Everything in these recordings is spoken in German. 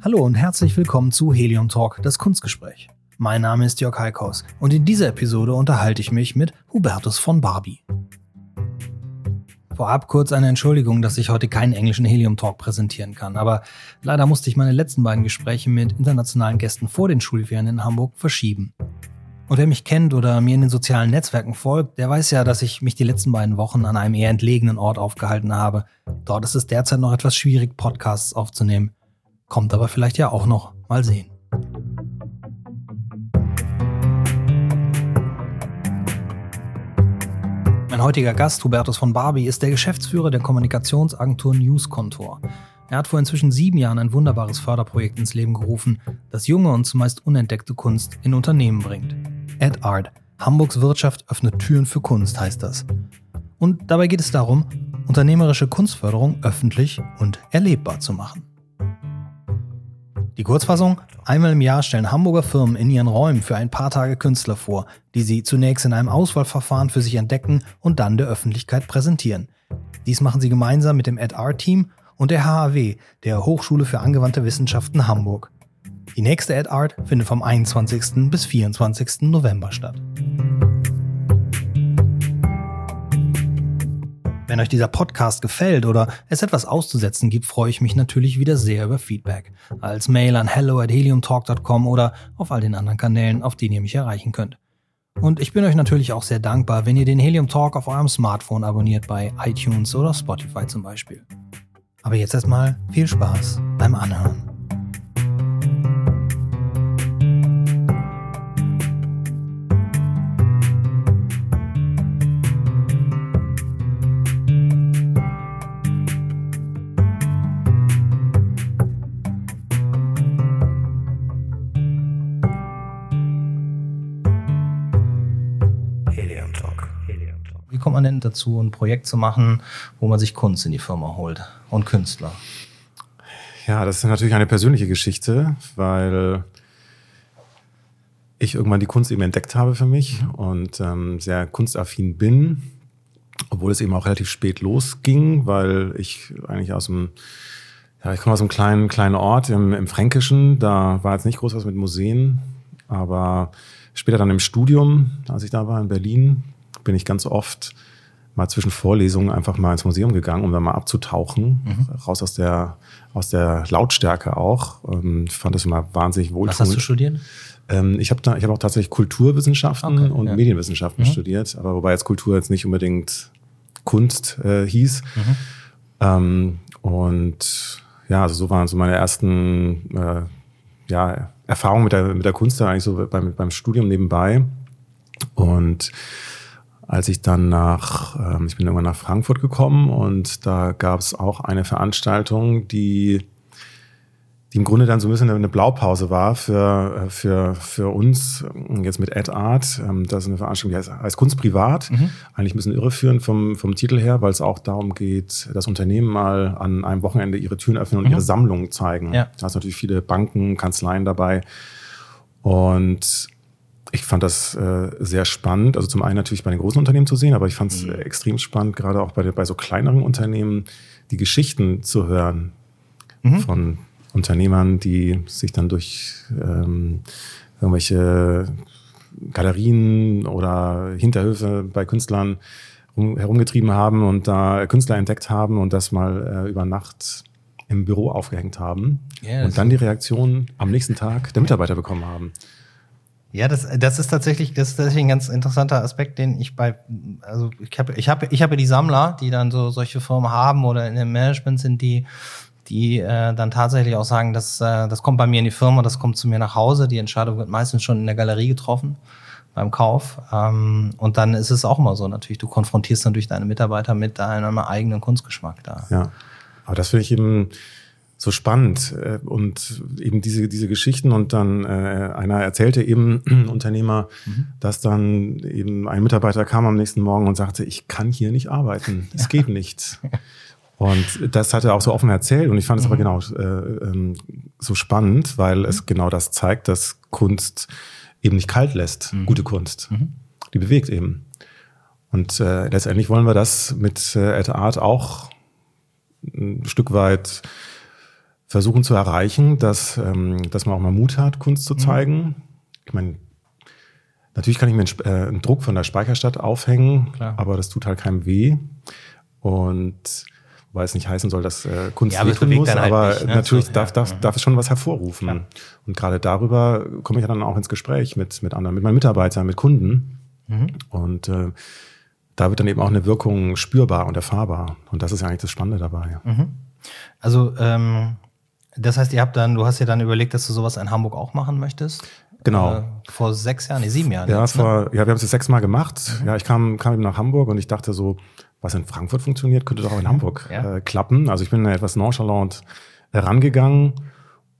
Hallo und herzlich willkommen zu Helium Talk, das Kunstgespräch. Mein Name ist Jörg Heikhaus und in dieser Episode unterhalte ich mich mit Hubertus von Barbie. Vorab kurz eine Entschuldigung, dass ich heute keinen englischen Helium Talk präsentieren kann, aber leider musste ich meine letzten beiden Gespräche mit internationalen Gästen vor den Schulferien in Hamburg verschieben. Und wer mich kennt oder mir in den sozialen Netzwerken folgt, der weiß ja, dass ich mich die letzten beiden Wochen an einem eher entlegenen Ort aufgehalten habe. Dort ist es derzeit noch etwas schwierig, Podcasts aufzunehmen. Kommt aber vielleicht ja auch noch. Mal sehen. Mein heutiger Gast, Hubertus von Barbie, ist der Geschäftsführer der Kommunikationsagentur News Contour. Er hat vor inzwischen sieben Jahren ein wunderbares Förderprojekt ins Leben gerufen, das junge und zumeist unentdeckte Kunst in Unternehmen bringt. Ad Art, Hamburgs Wirtschaft öffnet Türen für Kunst, heißt das. Und dabei geht es darum, unternehmerische Kunstförderung öffentlich und erlebbar zu machen. Die Kurzfassung, einmal im Jahr stellen Hamburger Firmen in ihren Räumen für ein paar Tage Künstler vor, die sie zunächst in einem Auswahlverfahren für sich entdecken und dann der Öffentlichkeit präsentieren. Dies machen sie gemeinsam mit dem AdArt-Team und der HAW, der Hochschule für angewandte Wissenschaften Hamburg. Die nächste AdArt findet vom 21. bis 24. November statt. Wenn euch dieser Podcast gefällt oder es etwas auszusetzen gibt, freue ich mich natürlich wieder sehr über Feedback. Als Mail an hello at heliumtalk.com oder auf all den anderen Kanälen, auf denen ihr mich erreichen könnt. Und ich bin euch natürlich auch sehr dankbar, wenn ihr den Helium Talk auf eurem Smartphone abonniert bei iTunes oder Spotify zum Beispiel. Aber jetzt erstmal viel Spaß beim Anhören. Man denn dazu, ein Projekt zu machen, wo man sich Kunst in die Firma holt und Künstler? Ja, das ist natürlich eine persönliche Geschichte, weil ich irgendwann die Kunst eben entdeckt habe für mich mhm. und ähm, sehr kunstaffin bin, obwohl es eben auch relativ spät losging, weil ich eigentlich aus dem ja, ich komme aus einem kleinen, kleinen Ort im, im Fränkischen. Da war jetzt nicht groß was mit Museen, aber später dann im Studium, als ich da war in Berlin, bin ich ganz oft mal zwischen Vorlesungen einfach mal ins Museum gegangen, um da mal abzutauchen, mhm. raus aus der, aus der Lautstärke auch. Ähm, ich fand das immer wahnsinnig wohltuend. Was hast du studiert? Ähm, ich habe ich habe auch tatsächlich Kulturwissenschaften okay, und ja. Medienwissenschaften mhm. studiert, aber wobei jetzt Kultur jetzt nicht unbedingt Kunst äh, hieß. Mhm. Ähm, und ja, also so waren so meine ersten äh, ja, Erfahrungen mit der, mit der Kunst da eigentlich so beim, beim Studium nebenbei. Und als ich dann nach, ähm, ich bin irgendwann nach Frankfurt gekommen und da gab es auch eine Veranstaltung, die, die im Grunde dann so ein bisschen eine Blaupause war für, äh, für, für uns, jetzt mit Ad Art. Ähm, das ist eine Veranstaltung, die heißt, heißt Kunst privat. Mhm. Eigentlich ein bisschen irreführend vom, vom Titel her, weil es auch darum geht, dass Unternehmen mal an einem Wochenende ihre Türen öffnen und mhm. ihre Sammlungen zeigen. Ja. Da sind natürlich viele Banken, Kanzleien dabei. Und ich fand das äh, sehr spannend. Also zum einen natürlich bei den großen Unternehmen zu sehen, aber ich fand es mhm. extrem spannend, gerade auch bei, bei so kleineren Unternehmen, die Geschichten zu hören mhm. von Unternehmern, die sich dann durch ähm, irgendwelche Galerien oder Hinterhöfe bei Künstlern herumgetrieben haben und da Künstler entdeckt haben und das mal äh, über Nacht im Büro aufgehängt haben yes. und dann die Reaktion am nächsten Tag der Mitarbeiter bekommen haben. Ja, das, das ist tatsächlich, das ist tatsächlich ein ganz interessanter Aspekt, den ich bei, also ich habe, ich habe, ich habe die Sammler, die dann so solche Firmen haben oder in dem Management sind, die, die äh, dann tatsächlich auch sagen, dass äh, das kommt bei mir in die Firma, das kommt zu mir nach Hause. Die Entscheidung wird meistens schon in der Galerie getroffen beim Kauf. Ähm, und dann ist es auch mal so natürlich, du konfrontierst natürlich deine Mitarbeiter mit deinem eigenen Kunstgeschmack da. Ja, aber das finde ich eben so spannend äh, und eben diese diese Geschichten und dann äh, einer erzählte eben Unternehmer, mhm. dass dann eben ein Mitarbeiter kam am nächsten Morgen und sagte, ich kann hier nicht arbeiten, es ja. geht nicht. Und das hat er auch so offen erzählt und ich fand es mhm. aber genau äh, ähm, so spannend, weil mhm. es genau das zeigt, dass Kunst eben nicht kalt lässt, mhm. gute Kunst, mhm. die bewegt eben. Und äh, letztendlich wollen wir das mit äh, At Art auch ein Stück weit versuchen zu erreichen, dass, ähm, dass man auch mal Mut hat, Kunst zu mhm. zeigen. Mhm. Ich meine, natürlich kann ich mir einen, äh, einen, Druck von der Speicherstadt aufhängen, Klar. aber das tut halt keinem weh. Und weil es nicht heißen soll, dass äh, Kunst ja, wehtun muss, halt aber nicht, ne? natürlich so, darf, darf, darf es schon was hervorrufen. Ja. Und gerade darüber komme ich ja dann auch ins Gespräch mit, mit anderen, mit meinen Mitarbeitern, mit Kunden. Mhm. Und äh, da wird dann eben auch eine Wirkung spürbar und erfahrbar. Und das ist ja eigentlich das Spannende dabei. Mhm. Also ähm, das heißt, ihr habt dann, du hast dir dann überlegt, dass du sowas in Hamburg auch machen möchtest? Genau. Äh, vor sechs Jahren, nee, sieben Jahren. Ja, jetzt, ne? vor, ja, wir haben es jetzt sechsmal gemacht. Mhm. Ja, ich kam, kam eben nach Hamburg und ich dachte so, was in Frankfurt funktioniert, könnte doch auch in mhm. Hamburg ja. äh, klappen. Also ich bin etwas nonchalant herangegangen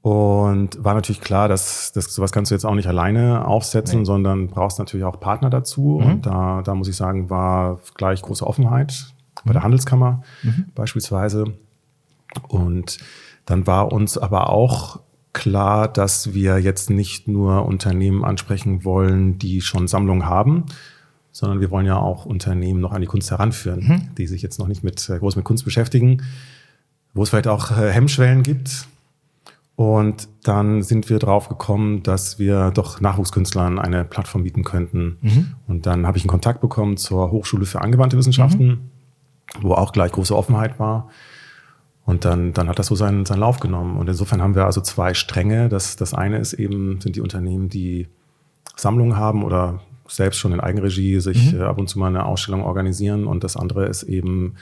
und war natürlich klar, dass, dass sowas kannst du jetzt auch nicht alleine aufsetzen, nee. sondern brauchst natürlich auch Partner dazu. Mhm. Und da, da muss ich sagen, war gleich große Offenheit bei der mhm. Handelskammer mhm. beispielsweise. Und dann war uns aber auch klar, dass wir jetzt nicht nur Unternehmen ansprechen wollen, die schon Sammlungen haben, sondern wir wollen ja auch Unternehmen noch an die Kunst heranführen, mhm. die sich jetzt noch nicht mit, äh, groß mit Kunst beschäftigen, wo es vielleicht auch äh, Hemmschwellen gibt. Und dann sind wir drauf gekommen, dass wir doch Nachwuchskünstlern eine Plattform bieten könnten. Mhm. Und dann habe ich einen Kontakt bekommen zur Hochschule für angewandte Wissenschaften, mhm. wo auch gleich große Offenheit war. Und dann, dann hat das so seinen, seinen Lauf genommen. Und insofern haben wir also zwei Stränge. Das, das eine ist eben, sind die Unternehmen, die Sammlungen haben oder selbst schon in Eigenregie sich mhm. Äh, ab und zu mal eine Ausstellung organisieren. Und das andere ist eben,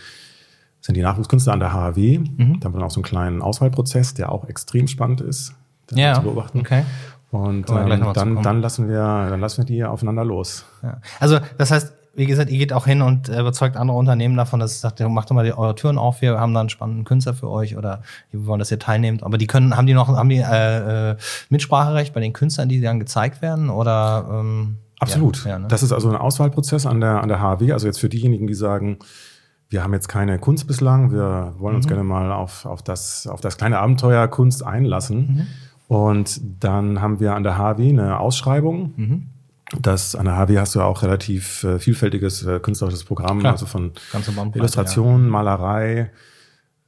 sind die Nachwuchskünstler an der HAW. Mhm. Da haben wir auch so einen kleinen Auswahlprozess, der auch extrem spannend ist, ja, zu beobachten. Okay. Und ähm, dann, dann, lassen wir, dann lassen wir die aufeinander los. Ja. Also das heißt, wie gesagt, ihr geht auch hin und überzeugt andere Unternehmen davon, dass es sagt, macht doch mal die, eure Türen auf, wir haben da einen spannenden Künstler für euch oder wir wollen, dass ihr teilnehmt. Aber die können, haben die noch, haben die äh, äh, Mitspracherecht bei den Künstlern, die dann gezeigt werden? Oder ähm, Absolut. Ja, ja, ne? Das ist also ein Auswahlprozess an der, an der HW. Also jetzt für diejenigen, die sagen, wir haben jetzt keine Kunst bislang, wir wollen uns mhm. gerne mal auf, auf, das, auf das kleine Abenteuer Kunst einlassen. Mhm. Und dann haben wir an der HW eine Ausschreibung. Mhm das an der HW hast du ja auch relativ äh, vielfältiges äh, künstlerisches Programm, Klar. also von Illustration, ja. Malerei,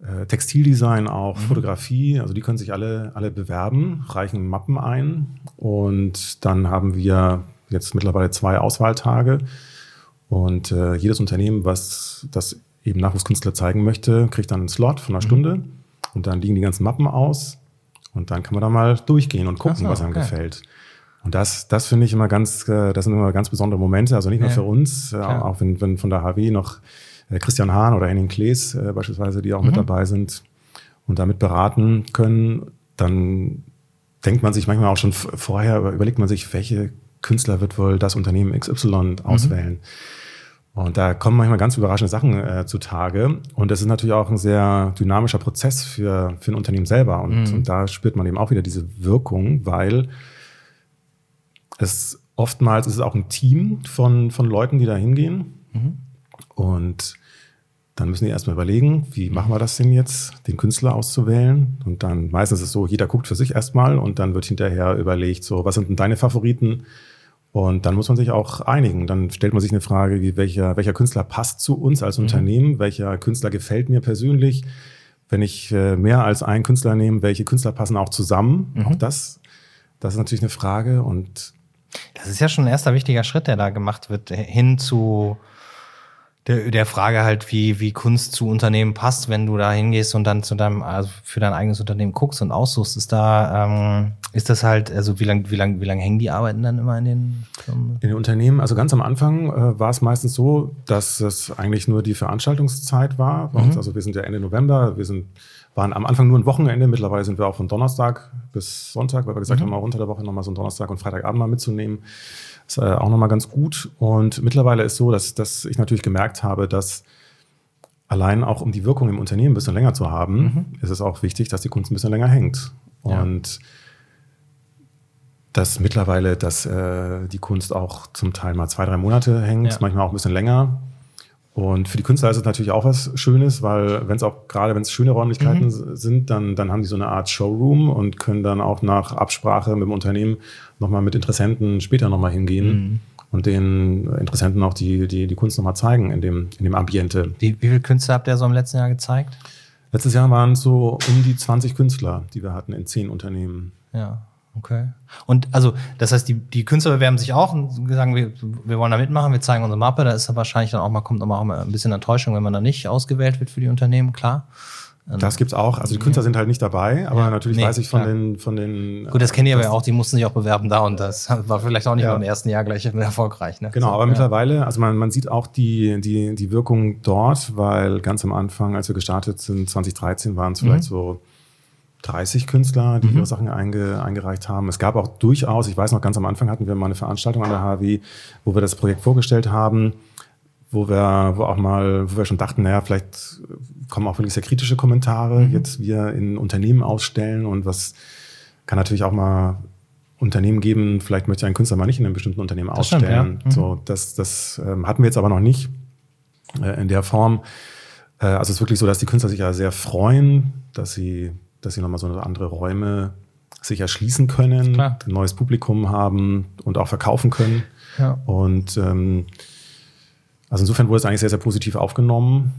äh, Textildesign auch, mhm. Fotografie. Also die können sich alle, alle bewerben, reichen Mappen ein und dann haben wir jetzt mittlerweile zwei Auswahltage und äh, jedes Unternehmen, was das eben Nachwuchskünstler zeigen möchte, kriegt dann einen Slot von einer mhm. Stunde und dann liegen die ganzen Mappen aus und dann kann man da mal durchgehen und gucken, so, was einem okay. gefällt. Und das, das finde ich immer ganz, äh, das sind immer ganz besondere Momente, also nicht nur ja. für uns, äh, Klar. auch wenn, wenn von der HW noch äh, Christian Hahn oder Henning Klees beispielsweise, die auch mhm. mit dabei sind und damit beraten können, dann denkt man sich manchmal auch schon vorher, überlegt man sich, welche Künstler wird wohl das Unternehmen XY auswählen. Mhm. Und da kommen manchmal ganz überraschende Sachen äh, zutage. Und das ist natürlich auch ein sehr dynamischer Prozess für, für ein Unternehmen selber. Und, mhm. und da spürt man eben auch wieder diese Wirkung, weil es oftmals ist es auch ein Team von, von Leuten, die da hingehen. Mhm. Und dann müssen die erstmal überlegen, wie machen wir das denn jetzt, den Künstler auszuwählen. Und dann meistens ist es so, jeder guckt für sich erstmal und dann wird hinterher überlegt, so, was sind denn deine Favoriten? Und dann muss man sich auch einigen. Dann stellt man sich eine Frage, wie welcher, welcher Künstler passt zu uns als mhm. Unternehmen, welcher Künstler gefällt mir persönlich. Wenn ich äh, mehr als einen Künstler nehme, welche Künstler passen auch zusammen? Mhm. Auch das, das ist natürlich eine Frage. Und das ist ja schon ein erster wichtiger Schritt, der da gemacht wird, hin zu der, der Frage halt, wie, wie Kunst zu Unternehmen passt, wenn du da hingehst und dann zu deinem, also für dein eigenes Unternehmen guckst und aussuchst, ist da, ähm, ist das halt, also wie lange wie lang, wie lang hängen die Arbeiten dann immer in den Firmen? In den Unternehmen, also ganz am Anfang äh, war es meistens so, dass es eigentlich nur die Veranstaltungszeit war. Mhm. Also wir sind ja Ende November, wir sind waren am Anfang nur ein Wochenende. Mittlerweile sind wir auch von Donnerstag bis Sonntag, weil wir gesagt mhm. haben, auch unter der Woche nochmal so einen Donnerstag und Freitagabend mal mitzunehmen. Ist äh, auch nochmal ganz gut. Und mittlerweile ist so, dass, dass ich natürlich gemerkt habe, dass allein auch um die Wirkung im Unternehmen ein bisschen länger zu haben, mhm. ist es auch wichtig, dass die Kunst ein bisschen länger hängt. Ja. Und dass mittlerweile, dass äh, die Kunst auch zum Teil mal zwei, drei Monate hängt, ja. manchmal auch ein bisschen länger. Und für die Künstler ist es natürlich auch was Schönes, weil wenn es auch gerade, wenn es schöne Räumlichkeiten mhm. sind, dann, dann haben die so eine Art Showroom und können dann auch nach Absprache mit dem Unternehmen nochmal mit Interessenten später nochmal hingehen. Mhm. und den Interessenten auch die, die, die Kunst nochmal zeigen in dem, in dem Ambiente. Wie, wie viele Künstler habt ihr so im letzten Jahr gezeigt? Letztes Jahr waren es so um die 20 Künstler, die wir hatten in zehn Unternehmen. Ja, okay. Und also, das heißt, die, die Künstler bewerben sich auch und sagen, wir, wir wollen da mitmachen, wir zeigen unsere Mappe. Da ist wahrscheinlich dann auch mal, kommt auch mal ein bisschen Enttäuschung, wenn man da nicht ausgewählt wird für die Unternehmen, klar. Das gibt's auch. Also die Künstler sind halt nicht dabei, aber ja, natürlich nee, weiß ich von klar. den, von den. Gut, das kennen die aber ja auch, die mussten sich auch bewerben da und das war vielleicht auch nicht ja. im ersten Jahr gleich erfolgreich. Ne? Genau, so, aber ja. mittlerweile, also man, man sieht auch die, die, die Wirkung dort, weil ganz am Anfang, als wir gestartet sind, 2013, waren es mhm. vielleicht so 30 Künstler, die mhm. ihre Sachen einge, eingereicht haben. Es gab auch durchaus, ich weiß noch, ganz am Anfang hatten wir mal eine Veranstaltung an der HW, wo wir das Projekt vorgestellt haben wo wir, wo auch mal, wo wir schon dachten, naja, vielleicht kommen auch wirklich sehr kritische Kommentare, mhm. jetzt wir in Unternehmen ausstellen und was kann natürlich auch mal Unternehmen geben, vielleicht möchte ein Künstler mal nicht in einem bestimmten Unternehmen das ausstellen. Stimmt, ja. mhm. So, das, das ähm, hatten wir jetzt aber noch nicht äh, in der Form. Äh, also es ist wirklich so, dass die Künstler sich ja sehr freuen, dass sie, dass sie nochmal so andere Räume sich erschließen können, Klar. ein neues Publikum haben und auch verkaufen können. Ja. Und ähm, also insofern wurde es eigentlich sehr, sehr positiv aufgenommen.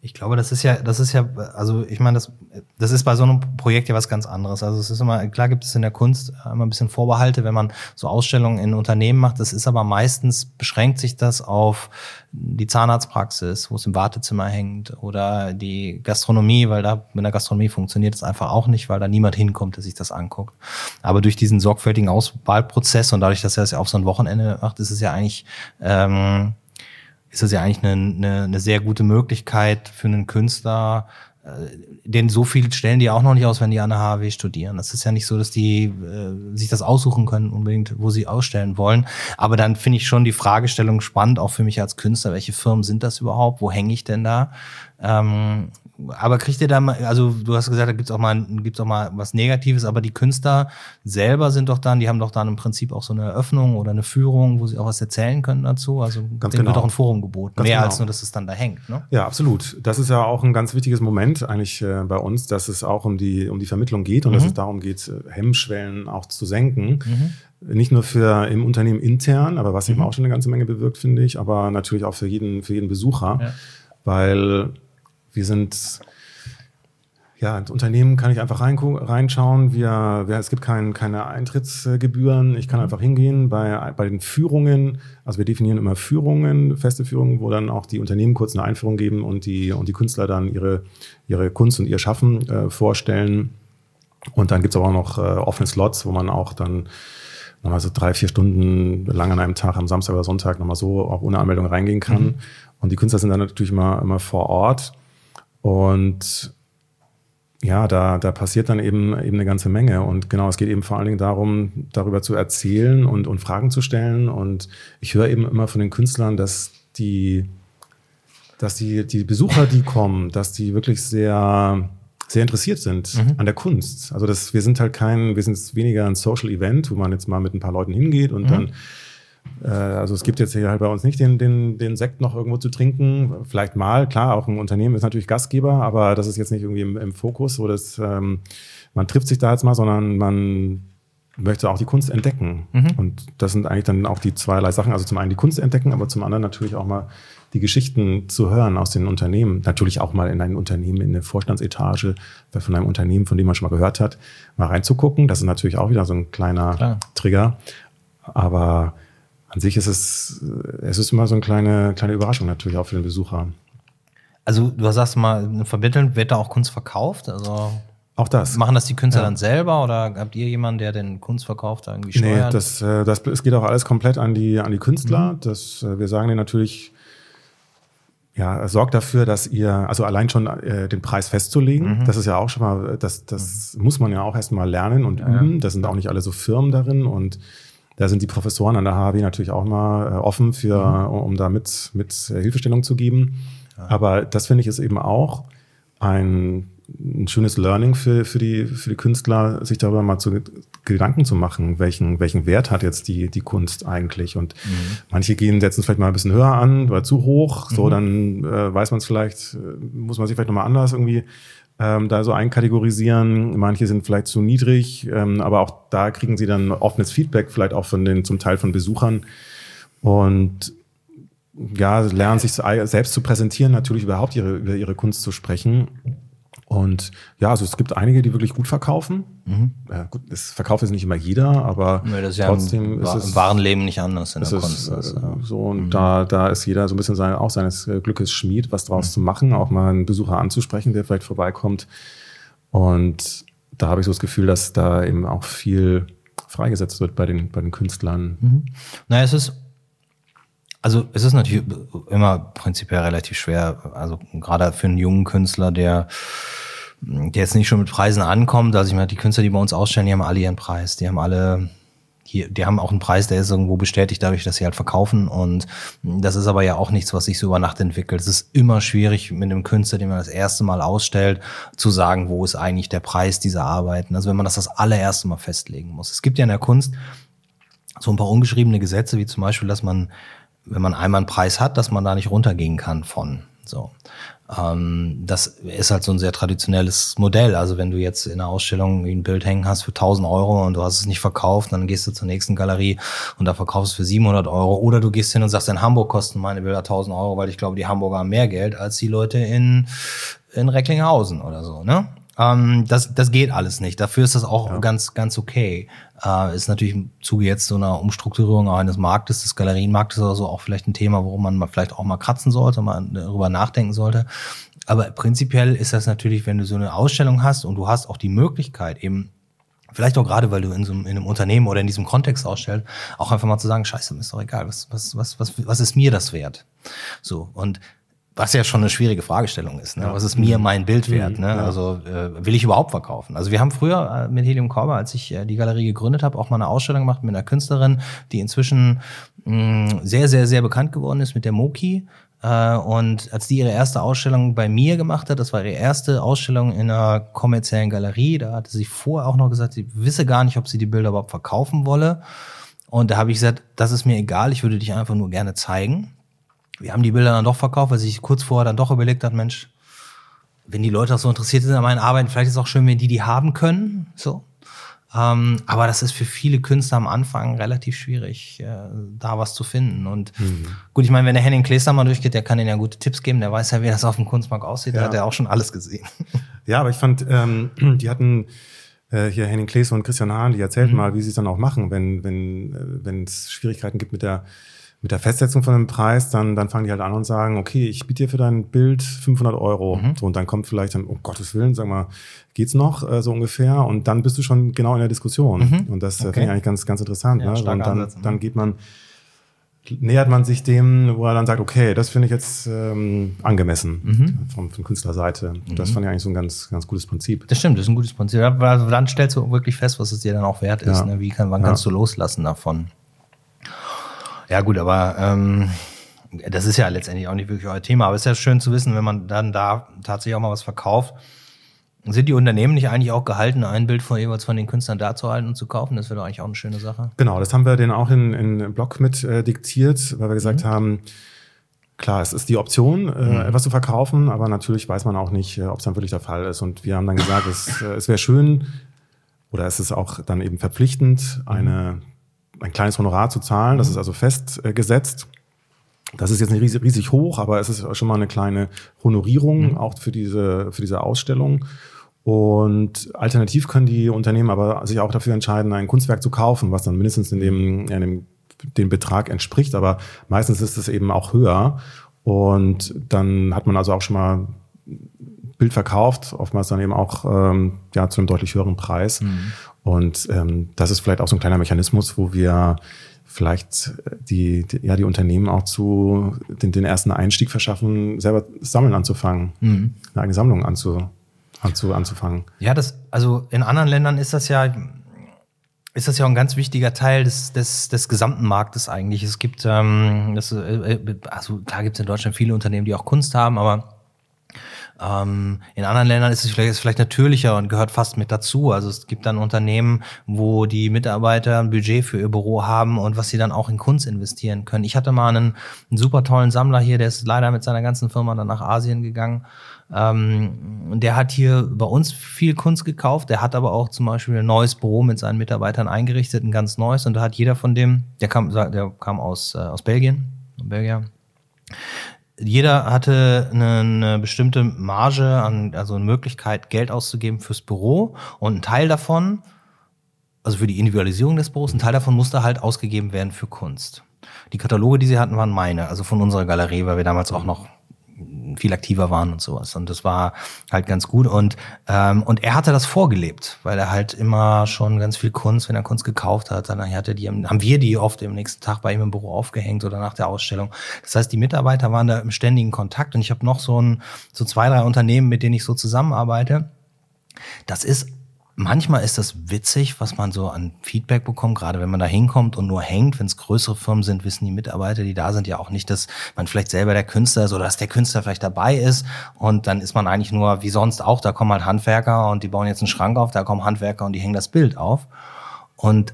Ich glaube, das ist ja, das ist ja, also ich meine, das, das ist bei so einem Projekt ja was ganz anderes. Also es ist immer, klar gibt es in der Kunst immer ein bisschen Vorbehalte, wenn man so Ausstellungen in Unternehmen macht. Das ist aber meistens, beschränkt sich das auf die Zahnarztpraxis, wo es im Wartezimmer hängt oder die Gastronomie, weil da mit der Gastronomie funktioniert es einfach auch nicht, weil da niemand hinkommt, der sich das anguckt. Aber durch diesen sorgfältigen Auswahlprozess und dadurch, dass er es ja auf so ein Wochenende macht, ist es ja eigentlich, ähm, ist das ja eigentlich eine, eine, eine sehr gute Möglichkeit für einen Künstler, äh, denn so viel stellen die auch noch nicht aus, wenn die an der HW studieren. Das ist ja nicht so, dass die äh, sich das aussuchen können, unbedingt, wo sie ausstellen wollen. Aber dann finde ich schon die Fragestellung spannend, auch für mich als Künstler. Welche Firmen sind das überhaupt? Wo hänge ich denn da? Ähm, aber kriegt ihr da mal, also du hast gesagt, da gibt's auch mal, gibt's auch mal was Negatives, aber die Künstler selber sind doch dann, die haben doch dann im Prinzip auch so eine Eröffnung oder eine Führung, wo sie auch was erzählen können dazu. Also ganz denen genau. wird auch ein Forum geboten. Ganz Mehr genau. als nur, dass es dann da hängt. Ne? Ja, absolut. Das ist ja auch ein ganz wichtiges Moment eigentlich äh, bei uns, dass es auch um die, um die Vermittlung geht und mhm. dass es darum geht, äh, Hemmschwellen auch zu senken. Mhm. Nicht nur für im Unternehmen intern, aber was mhm. eben auch schon eine ganze Menge bewirkt, finde ich, aber natürlich auch für jeden, für jeden Besucher. Ja. Weil wir sind, ja, ins Unternehmen kann ich einfach rein, reinschauen. Wir, wir, es gibt kein, keine Eintrittsgebühren. Ich kann einfach hingehen bei, bei den Führungen. Also wir definieren immer Führungen, feste Führungen, wo dann auch die Unternehmen kurz eine Einführung geben und die, und die Künstler dann ihre, ihre Kunst und ihr Schaffen äh, vorstellen. Und dann gibt es aber auch noch äh, offene Slots, wo man auch dann nochmal so drei, vier Stunden lang an einem Tag, am Samstag oder Sonntag nochmal so auch ohne Anmeldung reingehen kann. Mhm. Und die Künstler sind dann natürlich immer, immer vor Ort. Und ja, da, da passiert dann eben, eben eine ganze Menge. Und genau, es geht eben vor allen Dingen darum, darüber zu erzählen und, und Fragen zu stellen. Und ich höre eben immer von den Künstlern, dass die, dass die, die Besucher, die kommen, dass die wirklich sehr, sehr interessiert sind mhm. an der Kunst. Also das, wir sind halt kein, wir sind weniger ein Social Event, wo man jetzt mal mit ein paar Leuten hingeht und mhm. dann also es gibt jetzt hier halt bei uns nicht den, den, den Sekt noch irgendwo zu trinken. Vielleicht mal, klar, auch ein Unternehmen ist natürlich Gastgeber, aber das ist jetzt nicht irgendwie im, im Fokus, so dass ähm, man trifft sich da jetzt mal, sondern man möchte auch die Kunst entdecken. Mhm. Und das sind eigentlich dann auch die zweierlei Sachen. Also zum einen die Kunst entdecken, aber zum anderen natürlich auch mal die Geschichten zu hören aus den Unternehmen. Natürlich auch mal in ein Unternehmen, in eine Vorstandsetage von einem Unternehmen, von dem man schon mal gehört hat, mal reinzugucken. Das ist natürlich auch wieder so ein kleiner Klar. Trigger. Aber an sich ist es, es ist immer so eine kleine, kleine Überraschung natürlich auch für den Besucher. Also du sagst mal, vermitteln, wird da auch Kunst verkauft? Also auch das. Machen das die Künstler ja. dann selber oder habt ihr jemanden, der den Kunstverkauf da irgendwie steuert? Nee, das, äh, das, es geht auch alles komplett an die, an die Künstler. Mhm. Das, äh, wir sagen denen natürlich, ja, sorgt dafür, dass ihr, also allein schon äh, den Preis festzulegen, mhm. das ist ja auch schon mal, das, das mhm. muss man ja auch erstmal lernen und ja, üben. Da sind auch nicht alle so Firmen darin und da sind die Professoren an der HW natürlich auch mal äh, offen für, mhm. um da mit, mit äh, Hilfestellung zu geben. Ja. Aber das finde ich ist eben auch ein, ein schönes Learning für, für, die, für die Künstler, sich darüber mal zu Gedanken zu machen, welchen, welchen Wert hat jetzt die, die Kunst eigentlich. Und mhm. manche gehen, setzen es vielleicht mal ein bisschen höher an oder zu hoch. So, mhm. dann äh, weiß man es vielleicht, äh, muss man sich vielleicht nochmal anders irgendwie ähm, da so einkategorisieren. Manche sind vielleicht zu niedrig, ähm, aber auch da kriegen sie dann offenes Feedback, vielleicht auch von den zum Teil von Besuchern. und ja, lernen sich selbst zu präsentieren, natürlich überhaupt ihre, über ihre Kunst zu sprechen. Und ja, also es gibt einige, die wirklich gut verkaufen. Mhm. Ja, gut, das verkauft jetzt nicht immer jeder, aber das ist trotzdem ja im, ist es, im wahren Leben nicht anders in der Kunst. Ist, äh, so und mhm. da, da ist jeder so ein bisschen sein, auch seines äh, Glückes Schmied, was draus mhm. zu machen, auch mal einen Besucher anzusprechen, der vielleicht vorbeikommt. Und da habe ich so das Gefühl, dass da eben auch viel freigesetzt wird bei den, bei den Künstlern. Mhm. Naja, es ist also es ist natürlich immer prinzipiell relativ schwer, also gerade für einen jungen Künstler, der, der jetzt nicht schon mit Preisen ankommt. Also ich meine, die Künstler, die bei uns ausstellen, die haben alle ihren Preis. Die haben alle hier, die haben auch einen Preis, der ist irgendwo bestätigt dadurch, dass sie halt verkaufen. Und das ist aber ja auch nichts, was sich so über Nacht entwickelt. Es ist immer schwierig mit einem Künstler, den man das erste Mal ausstellt, zu sagen, wo ist eigentlich der Preis dieser Arbeiten. Also wenn man das das allererste Mal festlegen muss. Es gibt ja in der Kunst so ein paar ungeschriebene Gesetze, wie zum Beispiel, dass man wenn man einmal einen Preis hat, dass man da nicht runtergehen kann von. So. Ähm, das ist halt so ein sehr traditionelles Modell. Also wenn du jetzt in einer Ausstellung ein Bild hängen hast für 1000 Euro und du hast es nicht verkauft, dann gehst du zur nächsten Galerie und da verkaufst du es für 700 Euro. Oder du gehst hin und sagst, in Hamburg kosten meine Bilder 1000 Euro, weil ich glaube, die Hamburger haben mehr Geld als die Leute in, in Recklinghausen oder so. Ne? Ähm, das, das geht alles nicht. Dafür ist das auch ja. ganz, ganz okay. Äh, ist natürlich im Zuge jetzt so einer Umstrukturierung eines Marktes, des Galerienmarktes oder so, auch vielleicht ein Thema, worum man mal vielleicht auch mal kratzen sollte, mal darüber nachdenken sollte. Aber prinzipiell ist das natürlich, wenn du so eine Ausstellung hast und du hast auch die Möglichkeit, eben Vielleicht auch gerade, weil du in so einem, in einem Unternehmen oder in diesem Kontext ausstellst, auch einfach mal zu sagen, scheiße, ist doch egal, was, was, was, was, was ist mir das wert? So, und was ja schon eine schwierige Fragestellung ist. Ne? Ja. Was ist mir mein Bild wert? Mhm. Ne? Ja. Also äh, will ich überhaupt verkaufen? Also wir haben früher äh, mit Helium Korber, als ich äh, die Galerie gegründet habe, auch mal eine Ausstellung gemacht mit einer Künstlerin, die inzwischen mh, sehr, sehr, sehr bekannt geworden ist mit der Moki. Äh, und als die ihre erste Ausstellung bei mir gemacht hat, das war ihre erste Ausstellung in einer kommerziellen Galerie, da hatte sie vorher auch noch gesagt, sie wisse gar nicht, ob sie die Bilder überhaupt verkaufen wolle. Und da habe ich gesagt, das ist mir egal, ich würde dich einfach nur gerne zeigen wir haben die Bilder dann doch verkauft, weil sich kurz vorher dann doch überlegt hat, Mensch, wenn die Leute auch so interessiert sind an meinen Arbeiten, vielleicht ist es auch schön, wenn die die haben können. So. Ähm, aber das ist für viele Künstler am Anfang relativ schwierig, äh, da was zu finden. Und mhm. gut, ich meine, wenn der Henning Kleester mal durchgeht, der kann ihnen ja gute Tipps geben, der weiß ja, wie das auf dem Kunstmarkt aussieht, ja. da hat er auch schon alles gesehen. Ja, aber ich fand, ähm, die hatten äh, hier Henning Klees und Christian Hahn, die erzählten mhm. mal, wie sie es dann auch machen, wenn wenn äh, wenn es Schwierigkeiten gibt mit der mit der Festsetzung von dem Preis, dann, dann fangen die halt an und sagen, okay, ich biete dir für dein Bild 500 Euro. Mhm. So, und dann kommt vielleicht dann, um Gottes Willen, sag mal, geht's noch äh, so ungefähr? Und dann bist du schon genau in der Diskussion. Mhm. Und das äh, okay. finde ich eigentlich ganz, ganz interessant. Ja, ne? Und dann, Ansatz, dann mhm. geht man, nähert man sich dem, wo er dann sagt, okay, das finde ich jetzt ähm, angemessen mhm. von, von Künstlerseite. Mhm. Das fand ich eigentlich so ein ganz, ganz gutes Prinzip. Das stimmt, das ist ein gutes Prinzip. Also dann stellst du wirklich fest, was es dir dann auch wert ist. Ja. Ne? Wie kann, wann ja. kannst du loslassen davon? Ja, gut, aber ähm, das ist ja letztendlich auch nicht wirklich euer Thema. Aber es ist ja schön zu wissen, wenn man dann da tatsächlich auch mal was verkauft. Sind die Unternehmen nicht eigentlich auch gehalten, ein Bild von jeweils von den Künstlern da zu halten und zu kaufen? Das wäre doch eigentlich auch eine schöne Sache. Genau, das haben wir denen auch in, in Blog mit äh, diktiert, weil wir gesagt mhm. haben, klar, es ist die Option, äh, mhm. etwas zu verkaufen, aber natürlich weiß man auch nicht, äh, ob es dann wirklich der Fall ist. Und wir haben dann gesagt, es, äh, es wäre schön, oder es ist auch dann eben verpflichtend, eine ein kleines Honorar zu zahlen. Das ist also festgesetzt. Das ist jetzt nicht riesig, riesig hoch, aber es ist schon mal eine kleine Honorierung mhm. auch für diese, für diese Ausstellung. Und alternativ können die Unternehmen aber sich auch dafür entscheiden, ein Kunstwerk zu kaufen, was dann mindestens in dem, in dem, dem Betrag entspricht. Aber meistens ist es eben auch höher. Und dann hat man also auch schon mal Bild verkauft, oftmals dann eben auch ähm, ja, zu einem deutlich höheren Preis. Mhm. Und ähm, das ist vielleicht auch so ein kleiner Mechanismus, wo wir vielleicht die, die, ja, die Unternehmen auch zu den, den ersten Einstieg verschaffen, selber sammeln anzufangen, mhm. eine eigene Sammlung anzu, anzu, anzufangen. Ja, das, also in anderen Ländern ist das ja, ist das ja auch ein ganz wichtiger Teil des, des, des gesamten Marktes eigentlich. Es gibt, ähm, das, äh, also klar gibt es in Deutschland viele Unternehmen, die auch Kunst haben, aber Ähm, in anderen Ländern ist es vielleicht, ist vielleicht natürlicher und gehört fast mit dazu. Also es gibt dann Unternehmen, wo die Mitarbeiter ein Budget für ihr Büro haben und was sie dann auch in Kunst investieren können. Ich hatte mal einen, einen super tollen Sammler hier, der ist leider mit seiner ganzen Firma dann nach Asien gegangen. Ähm, der hat hier bei uns viel Kunst gekauft. Der hat aber auch zum Beispiel ein neues Büro mit seinen Mitarbeitern eingerichtet, ein ganz neues. Und da hat jeder von dem, der kam, der kam aus, äh, aus Belgien, Belgier. Jeder hatte eine, bestimmte Marge an, also eine Möglichkeit, Geld auszugeben fürs Büro. Und ein Teil davon, also für die Individualisierung des Büros, ein Teil davon musste halt ausgegeben werden für Kunst. Die Kataloge, die sie hatten, waren meine, also von unserer Galerie, weil wir damals auch noch viel aktiver waren und sowas. Und das war halt ganz gut. Und, ähm, und er hatte das vorgelebt, weil er halt immer schon ganz viel Kunst, wenn er Kunst gekauft hat, dann hatte die, haben wir die oft im nächsten Tag bei ihm im Büro aufgehängt oder nach der Ausstellung. Das heißt, die Mitarbeiter waren da im ständigen Kontakt und ich habe noch so ein, so zwei, drei Unternehmen, mit denen ich so zusammenarbeite. Das ist manchmal ist das witzig, was man so an Feedback bekommt, gerade wenn man da hinkommt und nur hängt. Wenn es größere Firmen sind, wissen die Mitarbeiter, die da sind, ja auch nicht, dass man vielleicht selber der Künstler ist oder dass der Künstler vielleicht dabei ist. Und dann ist man eigentlich nur wie sonst auch, da kommen halt Handwerker und die bauen jetzt einen Schrank auf, da kommen Handwerker und die hängen das Bild auf. Und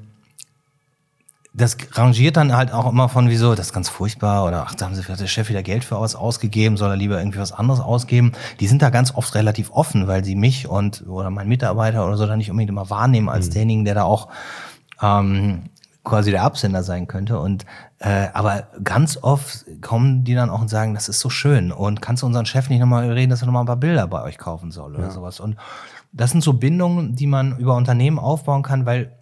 das rangiert dann halt auch immer von wieso, das ist ganz furchtbar oder ach, da haben sie vielleicht der Chef wieder Geld für was ausgegeben, soll er lieber irgendwie was anderes ausgeben. Die sind da ganz oft relativ offen, weil sie mich und oder mein Mitarbeiter oder so dann nicht unbedingt immer wahrnehmen als mhm. derjenigen, der da auch ähm, quasi der Absender sein könnte. Und äh, aber ganz oft kommen die dann auch und sagen, das ist so schön und kannst du unseren Chef nicht nochmal reden, dass er nochmal ein paar Bilder bei euch kaufen soll oder ja. sowas. Und das sind so Bindungen, die man über Unternehmen aufbauen kann, weil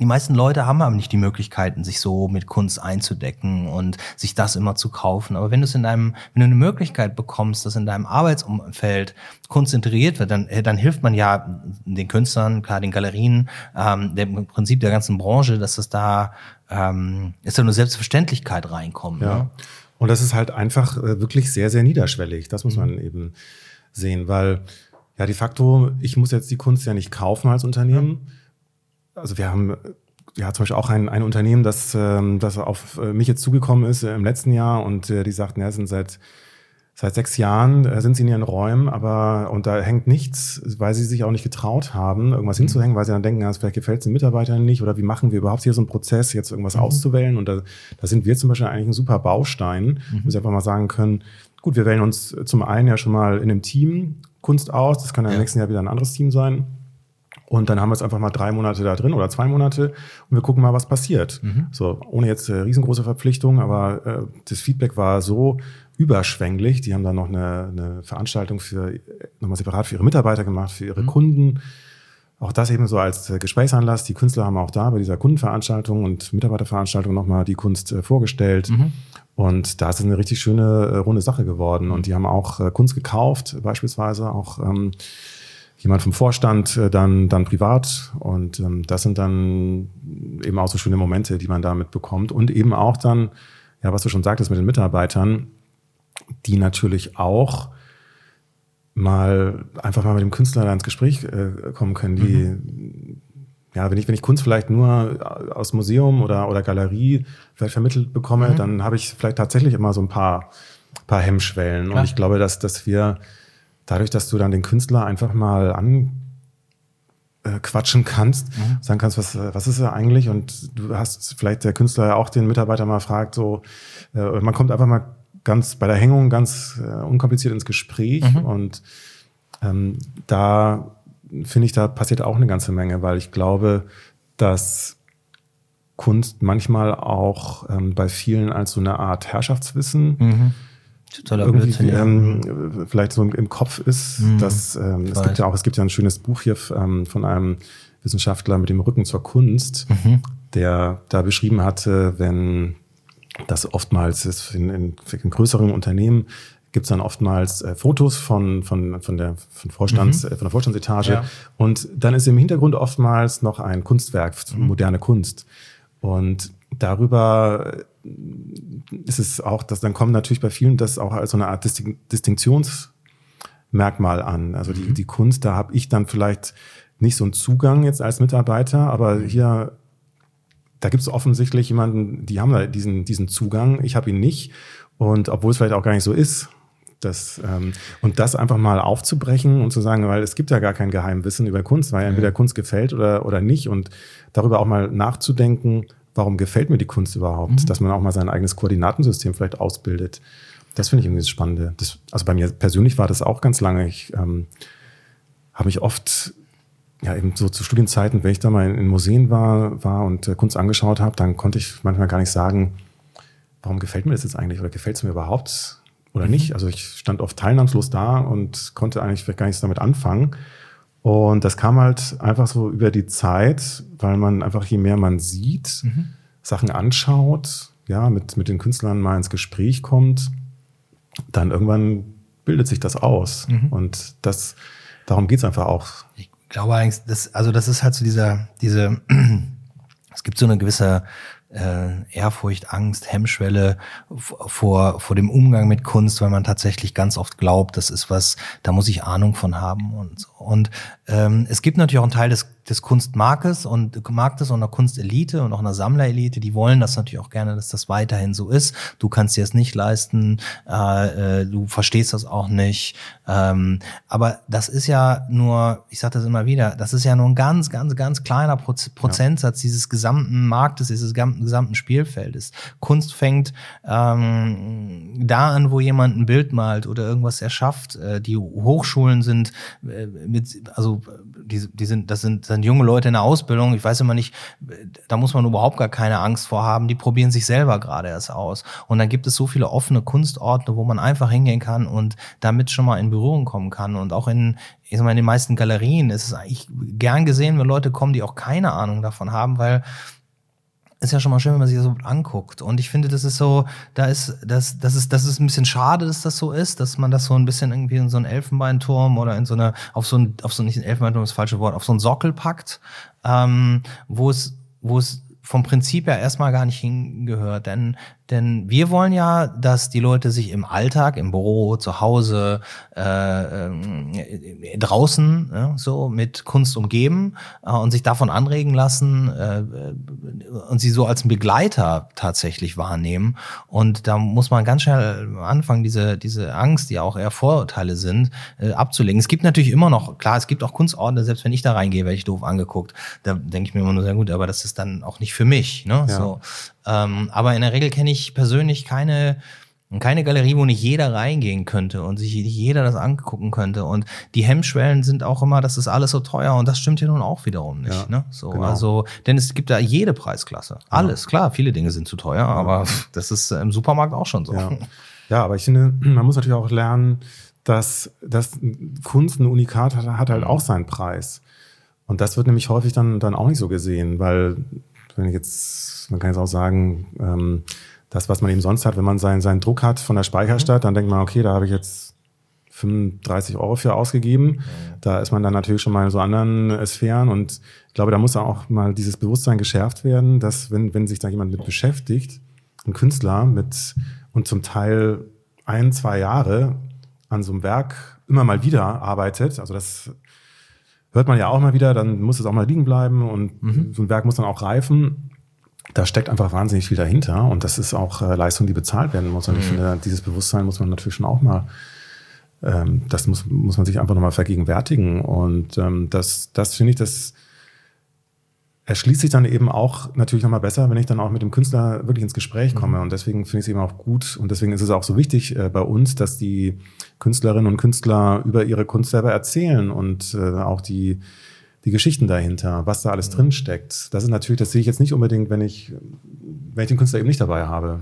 die meisten Leute haben aber nicht die Möglichkeiten, sich so mit Kunst einzudecken und sich das immer zu kaufen. Aber wenn du es in deinem, wenn du eine Möglichkeit bekommst, dass in deinem Arbeitsumfeld Kunst integriert wird, dann, dann hilft man ja den Künstlern, klar den Galerien, ähm, dem im Prinzip der ganzen Branche, dass es da ähm, ist da eine Selbstverständlichkeit reinkommt. Ja. Ne? Und das ist halt einfach äh, wirklich sehr, sehr niederschwellig. Das muss man mhm. eben sehen, weil ja de facto, ich muss jetzt die Kunst ja nicht kaufen als Unternehmen. Ja also wir haben ja zum Beispiel auch ein, ein Unternehmen, das, ähm, das auf äh, mich jetzt zugekommen ist äh, im letzten Jahr und äh, die sagten, ja, sind seit Seit sechs Jahren sind sie in ihren Räumen, aber und da hängt nichts, weil sie sich auch nicht getraut haben, irgendwas mhm. hinzuhängen, weil sie dann denken, ja, vielleicht gefällt es den Mitarbeitern nicht oder wie machen wir überhaupt hier so einen Prozess, jetzt irgendwas mhm. auszuwählen. Und da, da sind wir zum Beispiel eigentlich ein super Baustein, mhm. wo sie einfach mal sagen können, gut, wir wählen uns zum einen ja schon mal in einem Team Kunst aus, das kann dann ja. im nächsten Jahr wieder ein anderes Team sein. Und dann haben wir es einfach mal drei Monate da drin oder zwei Monate und wir gucken mal, was passiert. Mhm. So, ohne jetzt äh, riesengroße Verpflichtung, aber äh, das Feedback war so überschwänglich. Die haben dann noch eine, eine Veranstaltung für nochmal separat für ihre Mitarbeiter gemacht, für ihre mhm. Kunden. Auch das eben so als äh, Gesprächsanlass. Die Künstler haben auch da bei dieser Kundenveranstaltung und Mitarbeiterveranstaltung nochmal die Kunst äh, vorgestellt. Mhm. Und da ist es eine richtig schöne äh, runde Sache geworden. Und die haben auch Kunst gekauft, beispielsweise auch ähm, jemand vom Vorstand äh, dann, dann privat. Und ähm, das sind dann eben auch so schöne Momente, die man da mitbekommt. Und eben auch dann, ja, was du schon sagtest mit den Mitarbeitern, die natürlich auch mal einfach mal mit dem Künstler ins Gespräch äh, kommen können, die mhm. ja, wenn ich, wenn ich Kunst vielleicht nur aus Museum oder, oder Galerie vielleicht vermittelt bekomme, mhm. dann habe ich vielleicht tatsächlich immer so ein paar, paar Hemmschwellen. Klar. Und ich glaube, dass, dass wir dadurch, dass du dann den Künstler einfach mal an äh, kannst, mhm. sagen kannst, was, was ist er eigentlich? Und du hast vielleicht der Künstler ja auch den Mitarbeiter mal fragt, so, äh, man kommt einfach mal ganz bei der Hängung ganz äh, unkompliziert ins Gespräch mhm. und ähm, da finde ich, da passiert auch eine ganze Menge, weil ich glaube, dass Kunst manchmal auch ähm, bei vielen als so eine Art Herrschaftswissen mhm Totaler irgendwie ähm, vielleicht so im Kopf ist. Mhm. Dass, ähm, es gibt ja auch, es gibt ja ein schönes Buch hier ähm, von einem Wissenschaftler mit dem Rücken zur Kunst, mhm. der da beschrieben hatte, wenn das oftmals ist in, in, in größeren Unternehmen gibt es dann oftmals äh, Fotos von, von, von, der, von, Vorstands, mhm. äh, von der Vorstandsetage. Ja. Und dann ist im Hintergrund oftmals noch ein Kunstwerk, mhm. moderne Kunst. Und darüber ist es auch, dass dann kommt natürlich bei vielen das auch als so eine Art Distinktionsmerkmal an. Also die, mhm. die Kunst, da habe ich dann vielleicht nicht so einen Zugang jetzt als Mitarbeiter, aber mhm. hier, da gibt es offensichtlich jemanden, die haben da diesen, diesen Zugang, ich habe ihn nicht. Und obwohl es vielleicht auch gar nicht so ist, Das, ähm, und das einfach mal aufzubrechen und zu sagen, weil es gibt ja gar kein Geheimwissen über Kunst, weil entweder Kunst gefällt oder, oder nicht. Und darüber auch mal nachzudenken, warum gefällt mir die Kunst überhaupt? Mhm. Dass man auch mal sein eigenes Koordinatensystem vielleicht ausbildet. Das finde ich irgendwie das Spannende. Das, also bei mir persönlich war das auch ganz lange. Ich ähm, habe mich oft, ja eben so zu Studienzeiten, wenn ich da mal in, in Museen war, war und äh, Kunst angeschaut habe, dann konnte ich manchmal gar nicht sagen, warum gefällt mir das jetzt eigentlich oder gefällt es mir überhaupt? oder nicht. Mhm. Also ich stand oft teilnahmslos da und konnte eigentlich gar nichts damit anfangen. Und das kam halt einfach so über die Zeit, weil man einfach je mehr man sieht, mhm. Sachen anschaut, ja, mit, mit den Künstlern mal ins Gespräch kommt, dann irgendwann bildet sich das aus. Mhm. Und das, darum geht's einfach auch. Ich glaube eigentlich, das, also das ist halt so dieser, diese, es gibt so eine gewisse äh, Ehrfurcht, Angst, Hemmschwelle vor, vor dem Umgang mit Kunst, weil man tatsächlich ganz oft glaubt, das ist was, da muss ich Ahnung von haben und so. Und ähm, es gibt natürlich auch einen Teil des des Kunstmarktes und Marktes und einer Kunstelite und auch einer Sammlerelite, die wollen das natürlich auch gerne, dass das weiterhin so ist. Du kannst dir es nicht leisten, äh, äh, du verstehst das auch nicht. Ähm, aber das ist ja nur, ich sage das immer wieder, das ist ja nur ein ganz, ganz, ganz kleiner Proz Prozentsatz ja. dieses gesamten Marktes, dieses gesamten Spielfeldes. Kunst fängt ähm, da an, wo jemand ein Bild malt oder irgendwas erschafft. Äh, die Hochschulen sind äh, mit, also die, die sind, das sind sind junge Leute in der Ausbildung, ich weiß immer nicht, da muss man überhaupt gar keine Angst vor haben, die probieren sich selber gerade erst aus. Und dann gibt es so viele offene Kunstorte, wo man einfach hingehen kann und damit schon mal in Berührung kommen kann. Und auch in, ich sag mal, in den meisten Galerien ist es eigentlich gern gesehen, wenn Leute kommen, die auch keine Ahnung davon haben, weil ist ja schon mal schön, wenn man sich das so anguckt. Und ich finde, das ist so, da ist, das, das ist, das ist ein bisschen schade, dass das so ist, dass man das so ein bisschen irgendwie in so einen Elfenbeinturm oder in so eine, auf so ein, auf so nicht ein Elfenbeinturm das falsche Wort, auf so einen Sockel packt, ähm, wo es, wo es vom Prinzip ja erstmal gar nicht hingehört. Denn denn wir wollen ja, dass die Leute sich im Alltag, im Büro, zu Hause, äh, äh, draußen ja, so mit Kunst umgeben äh, und sich davon anregen lassen äh, und sie so als Begleiter tatsächlich wahrnehmen. Und da muss man ganz schnell anfangen, diese, diese Angst, die auch eher Vorurteile sind, äh, abzulegen. Es gibt natürlich immer noch, klar, es gibt auch Kunstorte, selbst wenn ich da reingehe, werde ich doof angeguckt. Da denke ich mir immer nur sehr gut, aber das ist dann auch nicht für mich. Ne? Ja. So. Ähm, aber in der Regel kenne ich persönlich keine, keine Galerie, wo nicht jeder reingehen könnte und sich jeder das angucken könnte. Und die Hemmschwellen sind auch immer, das ist alles so teuer und das stimmt ja nun auch wiederum nicht. Ja, ne? So, genau. also, denn es gibt da jede Preisklasse. Alles, ja. klar, viele Dinge sind zu teuer, aber das ist im Supermarkt auch schon so. Ja. ja, aber ich finde, man muss natürlich auch lernen, dass, dass Kunst ein Unikat hat, hat halt auch seinen Preis. Und das wird nämlich häufig dann, dann auch nicht so gesehen, weil wenn ich jetzt, man kann jetzt auch sagen, ähm, das, was man eben sonst hat, wenn man seinen, seinen Druck hat von der Speicherstadt, dann denkt man, okay, da habe ich jetzt 35 Euro für ausgegeben. Da ist man dann natürlich schon mal in so anderen äh, Sphären und ich glaube, da muss auch mal dieses Bewusstsein geschärft werden, dass wenn, wenn sich da jemand mit beschäftigt, ein Künstler mit und zum Teil ein, zwei Jahre an so einem Werk immer mal wieder arbeitet, also das hört man ja auch mal wieder, dann muss es auch mal liegen bleiben und mhm. so ein Werk muss dann auch reifen. Da steckt einfach wahnsinnig viel dahinter und das ist auch äh, Leistung, die bezahlt werden muss. Und mhm. ich finde, dieses Bewusstsein muss man natürlich schon auch mal, ähm, das muss, muss man sich einfach nochmal vergegenwärtigen. Und ähm, das, das finde ich, das erschließt sich dann eben auch natürlich nochmal besser, wenn ich dann auch mit dem Künstler wirklich ins Gespräch komme. Mhm. Und deswegen finde ich es eben auch gut und deswegen ist es auch so wichtig äh, bei uns, dass die Künstlerinnen und Künstler über ihre Kunst selber erzählen und äh, auch die, die Geschichten dahinter, was da alles mhm. drin steckt. Das ist natürlich, das sehe ich jetzt nicht unbedingt, wenn ich, wenn ich den Künstler eben nicht dabei habe.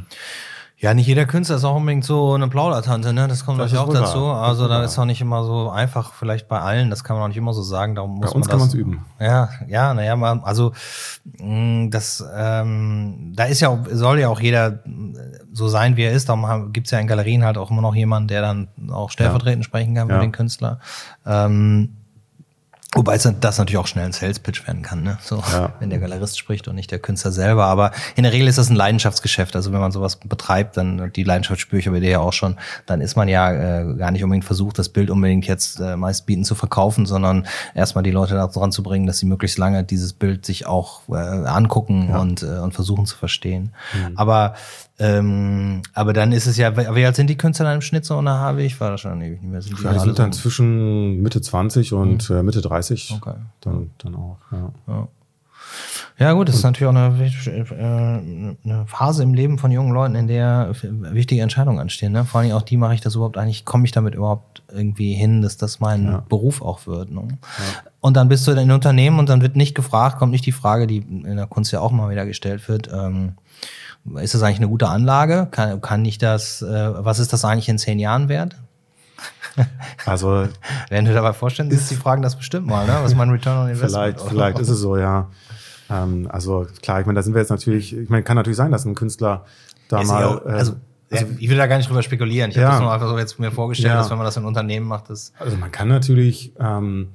Ja, nicht jeder Künstler ist auch unbedingt so eine Plaudertante, ne? Das kommt natürlich auch dazu. Wahr. Also da ist auch nicht immer so einfach, vielleicht bei allen, das kann man auch nicht immer so sagen. Darum muss bei uns man kann man es üben. Ja, ja, naja, also mh, das ähm, da ist ja soll ja auch jeder so sein, wie er ist. Darum gibt's ja in Galerien halt auch immer noch jemanden, der dann auch stellvertretend ja. sprechen kann für ja. den Künstler. Ähm, Wobei es das natürlich auch schnell ein Sales-Pitch werden kann, ne? So, ja. wenn der Galerist spricht und nicht der Künstler selber. Aber in der Regel ist das ein Leidenschaftsgeschäft. Also wenn man sowas betreibt, dann die Leidenschaft spüre ich aber dir ja auch schon, dann ist man ja äh, gar nicht unbedingt versucht, das Bild unbedingt jetzt äh, meist bieten zu verkaufen, sondern erstmal die Leute daran zu bringen, dass sie möglichst lange dieses Bild sich auch äh, angucken ja. und, äh, und versuchen zu verstehen. Mhm. Aber ähm, aber dann ist es ja, wie alt sind die Künstler dann im Schnitt so unter Harvey? Ich war da schon ewig nicht mehr. Sind die, ja, die sind dann so zwischen Mitte 20 und mhm. Mitte 30. Okay. Dann, dann auch, ja. ja. Ja, gut, das ist natürlich auch eine, äh, eine, Phase im Leben von jungen Leuten, in der wichtige Entscheidungen anstehen. Ne? Vor allem auch die, mache ich das überhaupt eigentlich, komme ich damit überhaupt irgendwie hin, dass das mein ja. Beruf auch wird. Ne? Ja. Und dann bist du in Unternehmen und dann wird nicht gefragt, kommt nicht die Frage, die in der Kunst ja auch mal wieder gestellt wird, ähm, ist das eigentlich eine gute Anlage? Kann, kann ich das, äh, was ist das eigentlich in zehn Jahren wert? Also. Wenn du dabei vorstellen, ist die Fragen das bestimmt mal, ne? was mein Return on Investment Vielleicht, vielleicht ist es so, ja. Ähm, also klar, ich meine, da sind wir jetzt natürlich, ich meine, kann natürlich sein, dass ein Künstler da mal. Auch, äh, also, also, ich will da gar nicht drüber spekulieren. Ich ja, habe das nur einfach so jetzt mir vorgestellt, ja. dass wenn man das in Unternehmen macht, das. Also man kann natürlich ähm,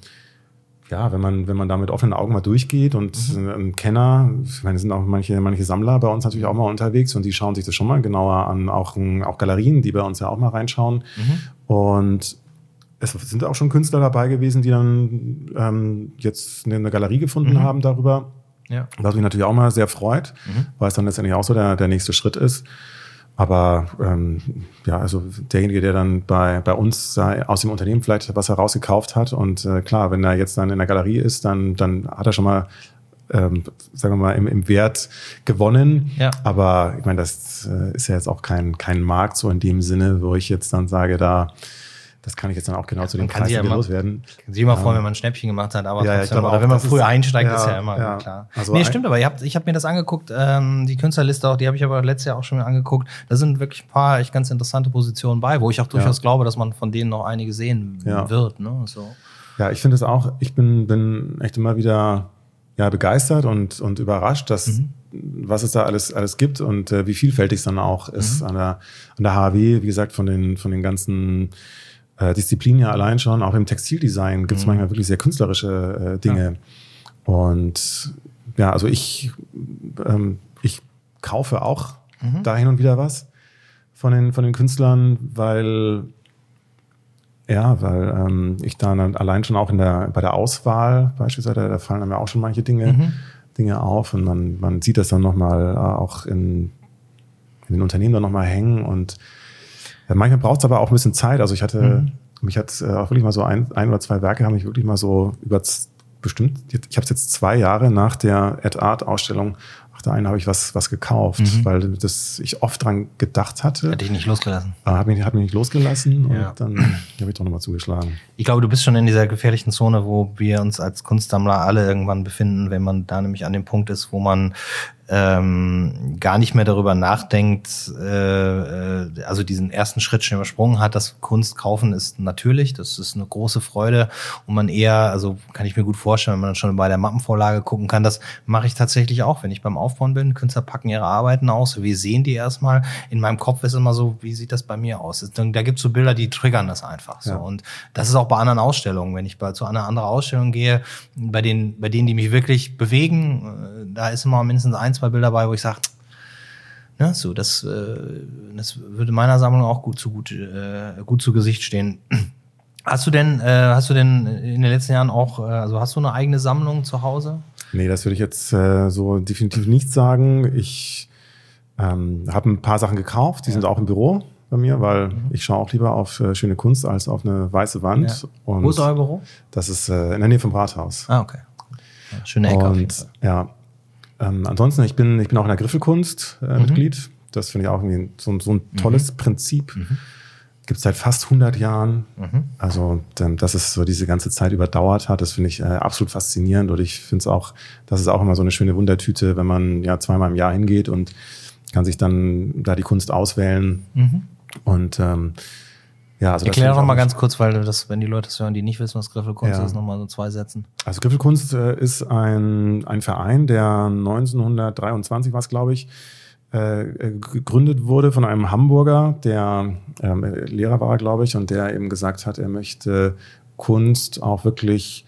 ja, wenn man, wenn man da mit offenen Augen mal durchgeht und mhm. ein Kenner, ich meine, es sind auch manche, manche Sammler bei uns natürlich auch mal unterwegs und die schauen sich das schon mal genauer an, auch, auch Galerien, die bei uns ja auch mal reinschauen. Mhm. Und es sind auch schon Künstler dabei gewesen, die dann ähm, jetzt eine Galerie gefunden mhm. haben darüber. Ja. Was mich natürlich auch mal sehr freut, mhm. weil es dann letztendlich auch so der, der nächste Schritt ist. Aber ähm, ja, also derjenige, der dann bei, bei uns aus dem Unternehmen vielleicht was herausgekauft hat und äh, klar, wenn er jetzt dann in der Galerie ist, dann, dann hat er schon mal, ähm, sagen wir mal, im, im Wert gewonnen. Ja. Aber ich meine, das äh, ist ja jetzt auch kein, kein Markt so in dem Sinne, wo ich jetzt dann sage, da das kann ich jetzt dann auch genau zu den Preisen ja loswerden. Kann sich immer freuen, wenn man ein Schnäppchen gemacht hat, aber ja, trotzdem, oder wenn man früher ist, einsteigt, ja, ist ja immer ja. klar. Also nee, stimmt, aber ich habe ich hab mir das angeguckt, ähm, die Künstlerliste auch, die habe ich aber letztes Jahr auch schon angeguckt. Da sind wirklich ein paar echt ganz interessante Positionen bei, wo ich auch durchaus glaube, dass man von denen noch einige sehen wird. Ne? So. Ja, ich finde es auch, ich bin, bin echt immer wieder ja, begeistert und, und überrascht, dass mhm. was es da alles, alles gibt und äh, wie vielfältig es dann auch ist mhm. an, der, an der HW, wie gesagt, von den, von den ganzen äh, Disziplin ja allein schon, auch im Textildesign gibt es mhm. manchmal wirklich sehr künstlerische äh, Dinge. Ja. Und ja, also ich, ähm, ich kaufe auch mhm. da hin und wieder was von den, von den Künstlern, weil ja, weil ähm, ich da allein schon auch in der, bei der Auswahl beispielsweise, da fallen mir auch schon manche Dinge, mhm. Dinge auf und man, man sieht das dann nochmal äh, auch in, in den Unternehmen dann nochmal hängen und ja, manchmal braucht es aber auch ein bisschen Zeit. Also ich hatte, mhm. mich hat äh, auch wirklich mal so ein, ein oder zwei Werke haben mich wirklich mal so über bestimmt, ich habe es jetzt zwei Jahre nach der Ad Art Ausstellung der einen habe ich was, was gekauft, mhm. weil das ich oft dran gedacht hatte. Hätte ich nicht losgelassen. Äh, hat mich, hat mich nicht losgelassen ja. und dann habe ich doch nochmal zugeschlagen. Ich glaube, du bist schon in dieser gefährlichen Zone, wo wir uns als Kunstsammler alle irgendwann befinden, wenn man da nämlich an dem Punkt ist, wo man ähm, gar nicht mehr darüber nachdenkt, äh, äh, also diesen ersten Schritt schon übersprungen hat, dass Kunst kaufen ist natürlich, das ist eine große Freude und man eher, also kann ich mir gut vorstellen, wenn man dann schon bei der Mappenvorlage gucken kann, das mache ich tatsächlich auch, wenn ich beim Aufbauen bin, Künstler packen ihre Arbeiten aus, wir sehen die erstmal, in meinem Kopf ist immer so, wie sieht das bei mir aus? Da gibt es so Bilder, die triggern das einfach so ja. und das ist auch bei anderen Ausstellungen, wenn ich bei, zu einer anderen Ausstellung gehe, bei denen, bei denen, die mich wirklich bewegen, äh, da ist immer mindestens eins zwei Bilder bei, wo ich sage, ne, so, das, äh, das würde meiner Sammlung auch gut zu, gut, äh, gut zu Gesicht stehen. Hast du denn, äh, hast du denn in den letzten Jahren auch, äh, also hast du eine eigene Sammlung zu Hause? Nee, das würde ich jetzt äh, so definitiv nicht sagen. Ich ähm, habe ein paar Sachen gekauft, die ja. sind auch im Büro bei mir, weil mhm. ich schaue auch lieber auf äh, schöne Kunst als auf eine weiße Wand. Ja. Wo ist euer Büro? Das ist äh, in der Nähe vom Rathaus. Ah, okay. Ja, schöne Ecke. Und, ja, ähm, ansonsten, ich bin, ich bin auch in der Griffelkunst äh, mhm. Mitglied. Das finde ich auch irgendwie so, so ein mhm. tolles mhm. Prinzip. Mhm. Gibt es seit fast 100 Jahren. Mhm. Also, dass es so diese ganze Zeit überdauert hat, das finde ich äh, absolut faszinierend. Und ich finde es auch, das ist auch immer so eine schöne Wundertüte, wenn man ja zweimal im Jahr hingeht und kann sich dann da die Kunst auswählen. Mhm. Und ähm, ja, also Erklär doch mal ganz kurz, weil das, wenn die Leute das hören, die nicht wissen, was Griffelkunst ja. ist, nochmal so zwei Sätzen. Also Griffelkunst äh, ist ein, ein Verein, der 1923 war es, glaube ich, äh, gegründet wurde von einem Hamburger, der ähm, Lehrer war, glaube ich, und der eben gesagt hat, er möchte Kunst auch wirklich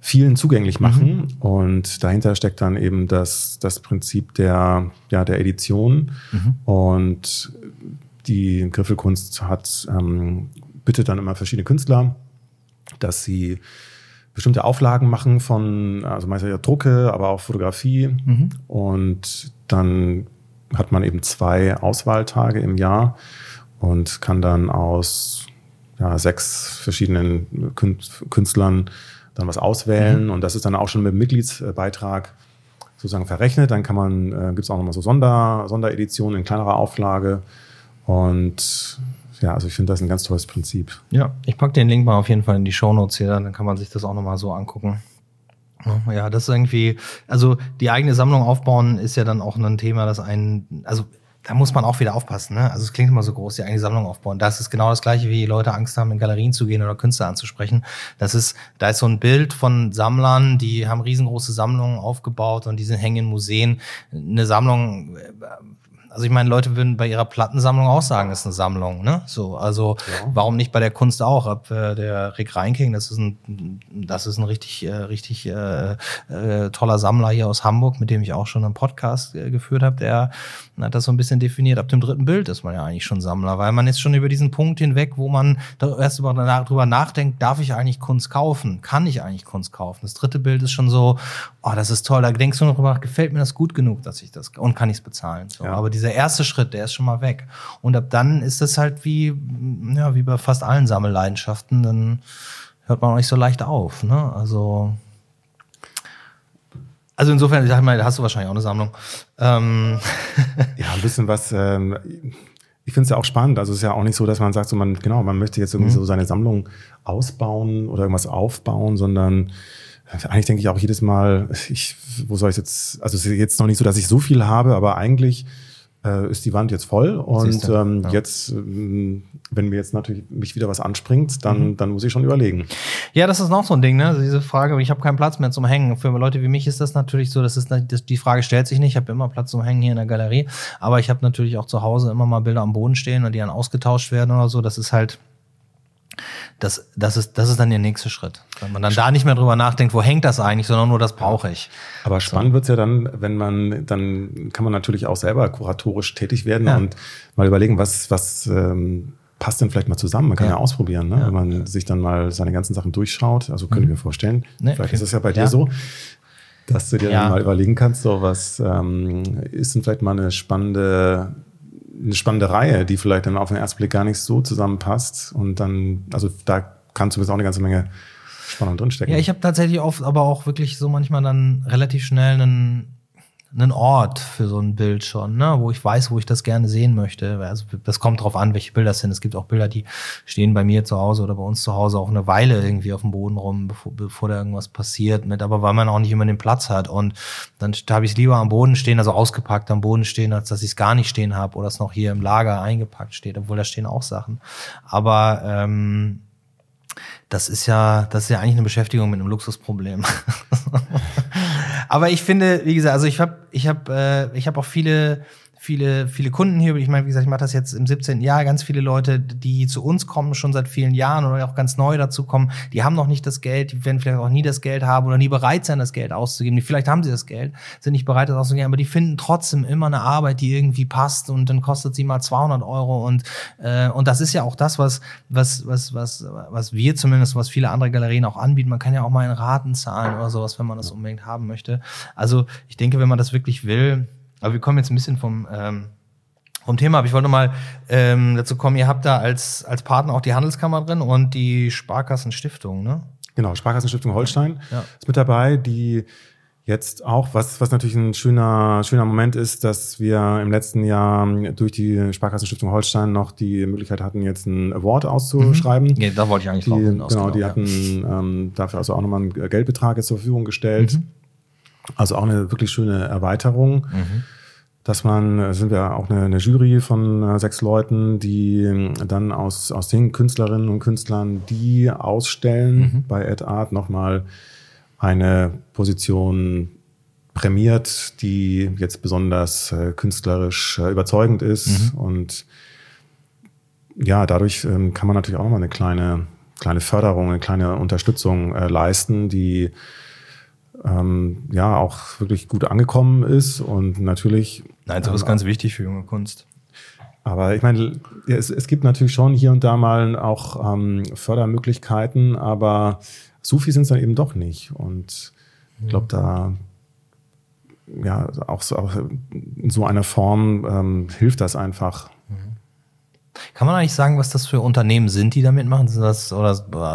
vielen zugänglich machen. Mhm. Und dahinter steckt dann eben das, das Prinzip der, ja, der Edition. Mhm. Und die Griffelkunst hat, ähm, bittet dann immer verschiedene Künstler, dass sie bestimmte Auflagen machen von, also meistens ja Drucke, aber auch Fotografie. Mhm. Und dann hat man eben zwei Auswahltage im Jahr und kann dann aus ja, sechs verschiedenen Künstlern dann was auswählen. Mhm. Und das ist dann auch schon mit dem Mitgliedsbeitrag sozusagen verrechnet. Dann kann man, äh, gibt es auch nochmal so Sonder, Sondereditionen in kleinerer Auflage. Und ja, also ich finde das ein ganz tolles Prinzip. Ja, ich packe den Link mal auf jeden Fall in die Shownotes hier, dann kann man sich das auch nochmal so angucken. Ja, das ist irgendwie, also die eigene Sammlung aufbauen ist ja dann auch ein Thema, das einen, also da muss man auch wieder aufpassen. Ne? Also es klingt immer so groß, die eigene Sammlung aufbauen. Das ist genau das gleiche, wie Leute Angst haben, in Galerien zu gehen oder Künstler anzusprechen. Das ist, da ist so ein Bild von Sammlern, die haben riesengroße Sammlungen aufgebaut und die sind hängen in Museen. Eine Sammlung äh, also ich meine, Leute würden bei ihrer Plattensammlung auch sagen, es ist eine Sammlung, ne? So, also ja. warum nicht bei der Kunst auch? Ab äh, der Rick Reinking, das ist ein, das ist ein richtig, äh, richtig äh, äh, toller Sammler hier aus Hamburg, mit dem ich auch schon einen Podcast äh, geführt habe. Der hat das so ein bisschen definiert. Ab dem dritten Bild ist man ja eigentlich schon Sammler, weil man ist schon über diesen Punkt hinweg, wo man erst drüber nachdenkt, darf ich eigentlich Kunst kaufen? Kann ich eigentlich Kunst kaufen? Das dritte Bild ist schon so, oh, das ist toll. Da denkst du noch drüber, gefällt mir das gut genug, dass ich das und kann ich es bezahlen? So. Ja. Aber diese dieser erste Schritt, der ist schon mal weg. Und ab dann ist es halt wie, ja, wie bei fast allen Sammelleidenschaften, dann hört man auch nicht so leicht auf. Ne? Also, also insofern, ich sag mal, da hast du wahrscheinlich auch eine Sammlung. Ähm. Ja, ein bisschen was. Ähm, ich finde es ja auch spannend. Also es ist ja auch nicht so, dass man sagt, so man genau, man möchte jetzt irgendwie mhm. so seine Sammlung ausbauen oder irgendwas aufbauen, sondern eigentlich denke ich auch jedes Mal, ich, wo soll ich jetzt, also es ist jetzt noch nicht so, dass ich so viel habe, aber eigentlich äh, ist die Wand jetzt voll und ähm, ja. jetzt, ähm, wenn mir jetzt natürlich mich wieder was anspringt, dann, mhm. dann muss ich schon überlegen. Ja, das ist noch so ein Ding, ne? Also diese Frage, ich habe keinen Platz mehr zum Hängen. Für Leute wie mich ist das natürlich so, das ist das, die Frage stellt sich nicht. Ich habe immer Platz zum Hängen hier in der Galerie, aber ich habe natürlich auch zu Hause immer mal Bilder am Boden stehen und die dann ausgetauscht werden oder so. Das ist halt das, das, ist, das ist dann der nächste Schritt. Wenn man dann da nicht mehr drüber nachdenkt, wo hängt das eigentlich, sondern nur das brauche ich. Aber spannend so. wird's ja dann, wenn man, dann kann man natürlich auch selber kuratorisch tätig werden ja. und mal überlegen, was, was ähm, passt denn vielleicht mal zusammen. Man kann ja, ja ausprobieren, ne? Ja. wenn man sich dann mal seine ganzen Sachen durchschaut. Also könnte mhm. ich mir vorstellen. Nee, vielleicht okay. ist es ja bei dir so, dass du dir dann mal überlegen kannst, so was ähm, ist denn vielleicht mal eine spannende eine spannende Reihe, die vielleicht dann auf den ersten Blick gar nicht so zusammenpasst. Und dann, also da kann zumindest auch eine ganze Menge Spannung drinstecken. Ja, ich habe tatsächlich oft aber auch wirklich so manchmal dann relativ schnell einen einen Ort für so ein Bild schon, ne? wo ich weiß, wo ich das gerne sehen möchte. Also das kommt drauf an, welche Bilder es sind. Es gibt auch Bilder, die stehen bei mir zu Hause oder bei uns zu Hause auch eine Weile irgendwie auf dem Boden rum, bevor, bevor da irgendwas passiert mit, aber weil man auch nicht immer den Platz hat. Und dann habe ich es lieber am Boden stehen, also ausgepackt am Boden stehen, als dass ich es gar nicht stehen habe oder es noch hier im Lager eingepackt steht, obwohl da stehen auch Sachen. Aber ähm, das ist ja, das ist ja eigentlich eine Beschäftigung mit einem Luxusproblem. Aber ich finde, wie gesagt, also ich habe ich hab, äh, ich hab auch viele viele, viele Kunden hier. Ich meine, wie gesagt, ich mache das jetzt im 17. Jahr. Ganz viele Leute, die zu uns kommen, schon seit vielen Jahren oder auch ganz neu dazu kommen, die haben noch nicht das Geld, die werden vielleicht auch nie das Geld haben oder nie bereit sein, das Geld auszugeben. Vielleicht haben sie das Geld, sind nicht bereit, das auszugeben, aber die finden trotzdem immer eine Arbeit, die irgendwie passt und dann kostet sie mal 200 Euro und äh, und das ist ja auch das, was was was was was wir zumindest, was viele andere Galerien auch anbieten. Man kann ja auch mal in Raten zahlen oder sowas, wenn man das unbedingt haben möchte. Also ich denke, wenn man das wirklich will, aber wir kommen jetzt ein bisschen vom, ähm, vom Thema ab. Ich wollte mal ähm, dazu kommen, ihr habt da als, als Partner auch die Handelskammer drin und die Sparkassenstiftung, ne? Genau, Sparkassenstiftung Holstein ja. ist mit dabei, die jetzt auch, was, was natürlich ein schöner, schöner Moment ist, dass wir im letzten Jahr durch die Sparkassenstiftung Holstein noch die Möglichkeit hatten, jetzt einen Award auszuschreiben. Mhm. Ja, da wollte ich eigentlich die, Genau, genau, die ja. hatten ähm, dafür also auch nochmal einen Geldbetrag jetzt zur Verfügung gestellt. Mhm. Also auch eine wirklich schöne Erweiterung. Mhm. Dass man, äh, sind wir auch eine, eine Jury von äh, sechs Leuten, die äh, dann aus, aus den Künstlerinnen und Künstlern, die ausstellen, mhm. bei Ed Art nochmal eine Position prämiert, die jetzt besonders äh, künstlerisch äh, überzeugend ist. Mhm. Und ja, dadurch ähm, kann man natürlich auch nochmal eine kleine kleine Förderung, eine kleine Unterstützung äh, leisten, die ähm, ja auch wirklich gut angekommen ist und natürlich. Nein, das ist ähm, ganz wichtig für junge Kunst. Aber ich meine, es, es gibt natürlich schon hier und da mal auch ähm, Fördermöglichkeiten, aber so viel sind es dann eben doch nicht. Und ich glaube, da ja auch so, auch in so einer Form ähm, hilft das einfach. Kann man eigentlich sagen, was das für Unternehmen sind, die da mitmachen? Sind das, oder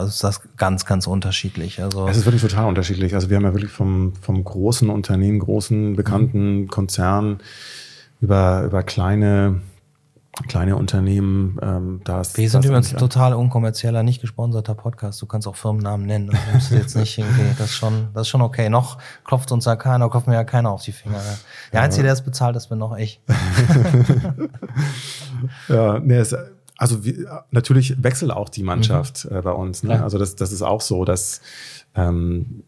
ist das ganz, ganz unterschiedlich? Also es ist wirklich total unterschiedlich. Also wir haben ja wirklich vom, vom großen Unternehmen, großen, bekannten. Konzernen über, über kleine kleine Unternehmen, ähm, das. Wir sind übrigens ein total unkommerzieller, nicht gesponserter Podcast. Du kannst auch Firmennamen nennen. Also musst jetzt nicht irgendwie, das ist schon, das ist schon okay. Noch klopft uns da keiner, klopft mir ja keiner auf die Finger. Der ja. Einzige, der es bezahlt, das bin noch ich. ja, nee, es, also wir, natürlich wechselt auch die Mannschaft mhm. äh, bei uns. Ne? Also das, das ist auch so, dass ähm,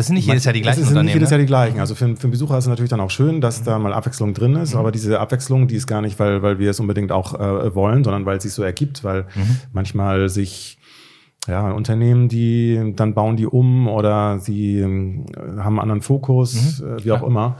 das sind nicht jedes Jahr die gleichen das sind Nicht jedes Jahr die gleichen. Also für, für einen Besucher ist es natürlich dann auch schön, dass da mal Abwechslung drin ist. Mhm. Aber diese Abwechslung, die ist gar nicht, weil, weil wir es unbedingt auch äh, wollen, sondern weil es sich so ergibt, weil mhm. manchmal sich ja, Unternehmen, die dann bauen die um oder sie äh, haben einen anderen Fokus, mhm. äh, wie auch ja. immer.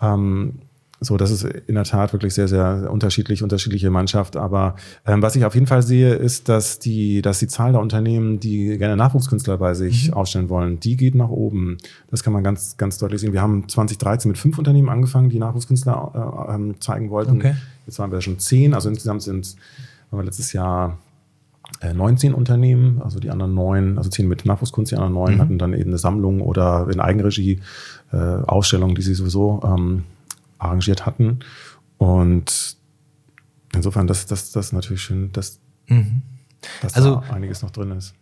Ähm, so, das ist in der Tat wirklich sehr, sehr unterschiedlich, unterschiedliche Mannschaft. Aber ähm, was ich auf jeden Fall sehe, ist, dass die, dass die Zahl der Unternehmen, die gerne Nachwuchskünstler bei sich mhm. aufstellen wollen, die geht nach oben. Das kann man ganz, ganz deutlich sehen. Wir haben 2013 mit fünf Unternehmen angefangen, die Nachwuchskünstler äh, ähm, zeigen wollten. Okay. Jetzt waren wir schon zehn. Also insgesamt sind waren wir letztes Jahr 19 äh, Unternehmen, also die anderen neun, also zehn mit Nachwuchskunst, die anderen neun mhm. hatten dann eben eine Sammlung oder in Eigenregie äh, Ausstellungen, die sie sowieso ähm, arrangiert hatten. Und insofern, das, das, das ist natürlich schön, dass, mhm. dass also, da einiges noch drin ist.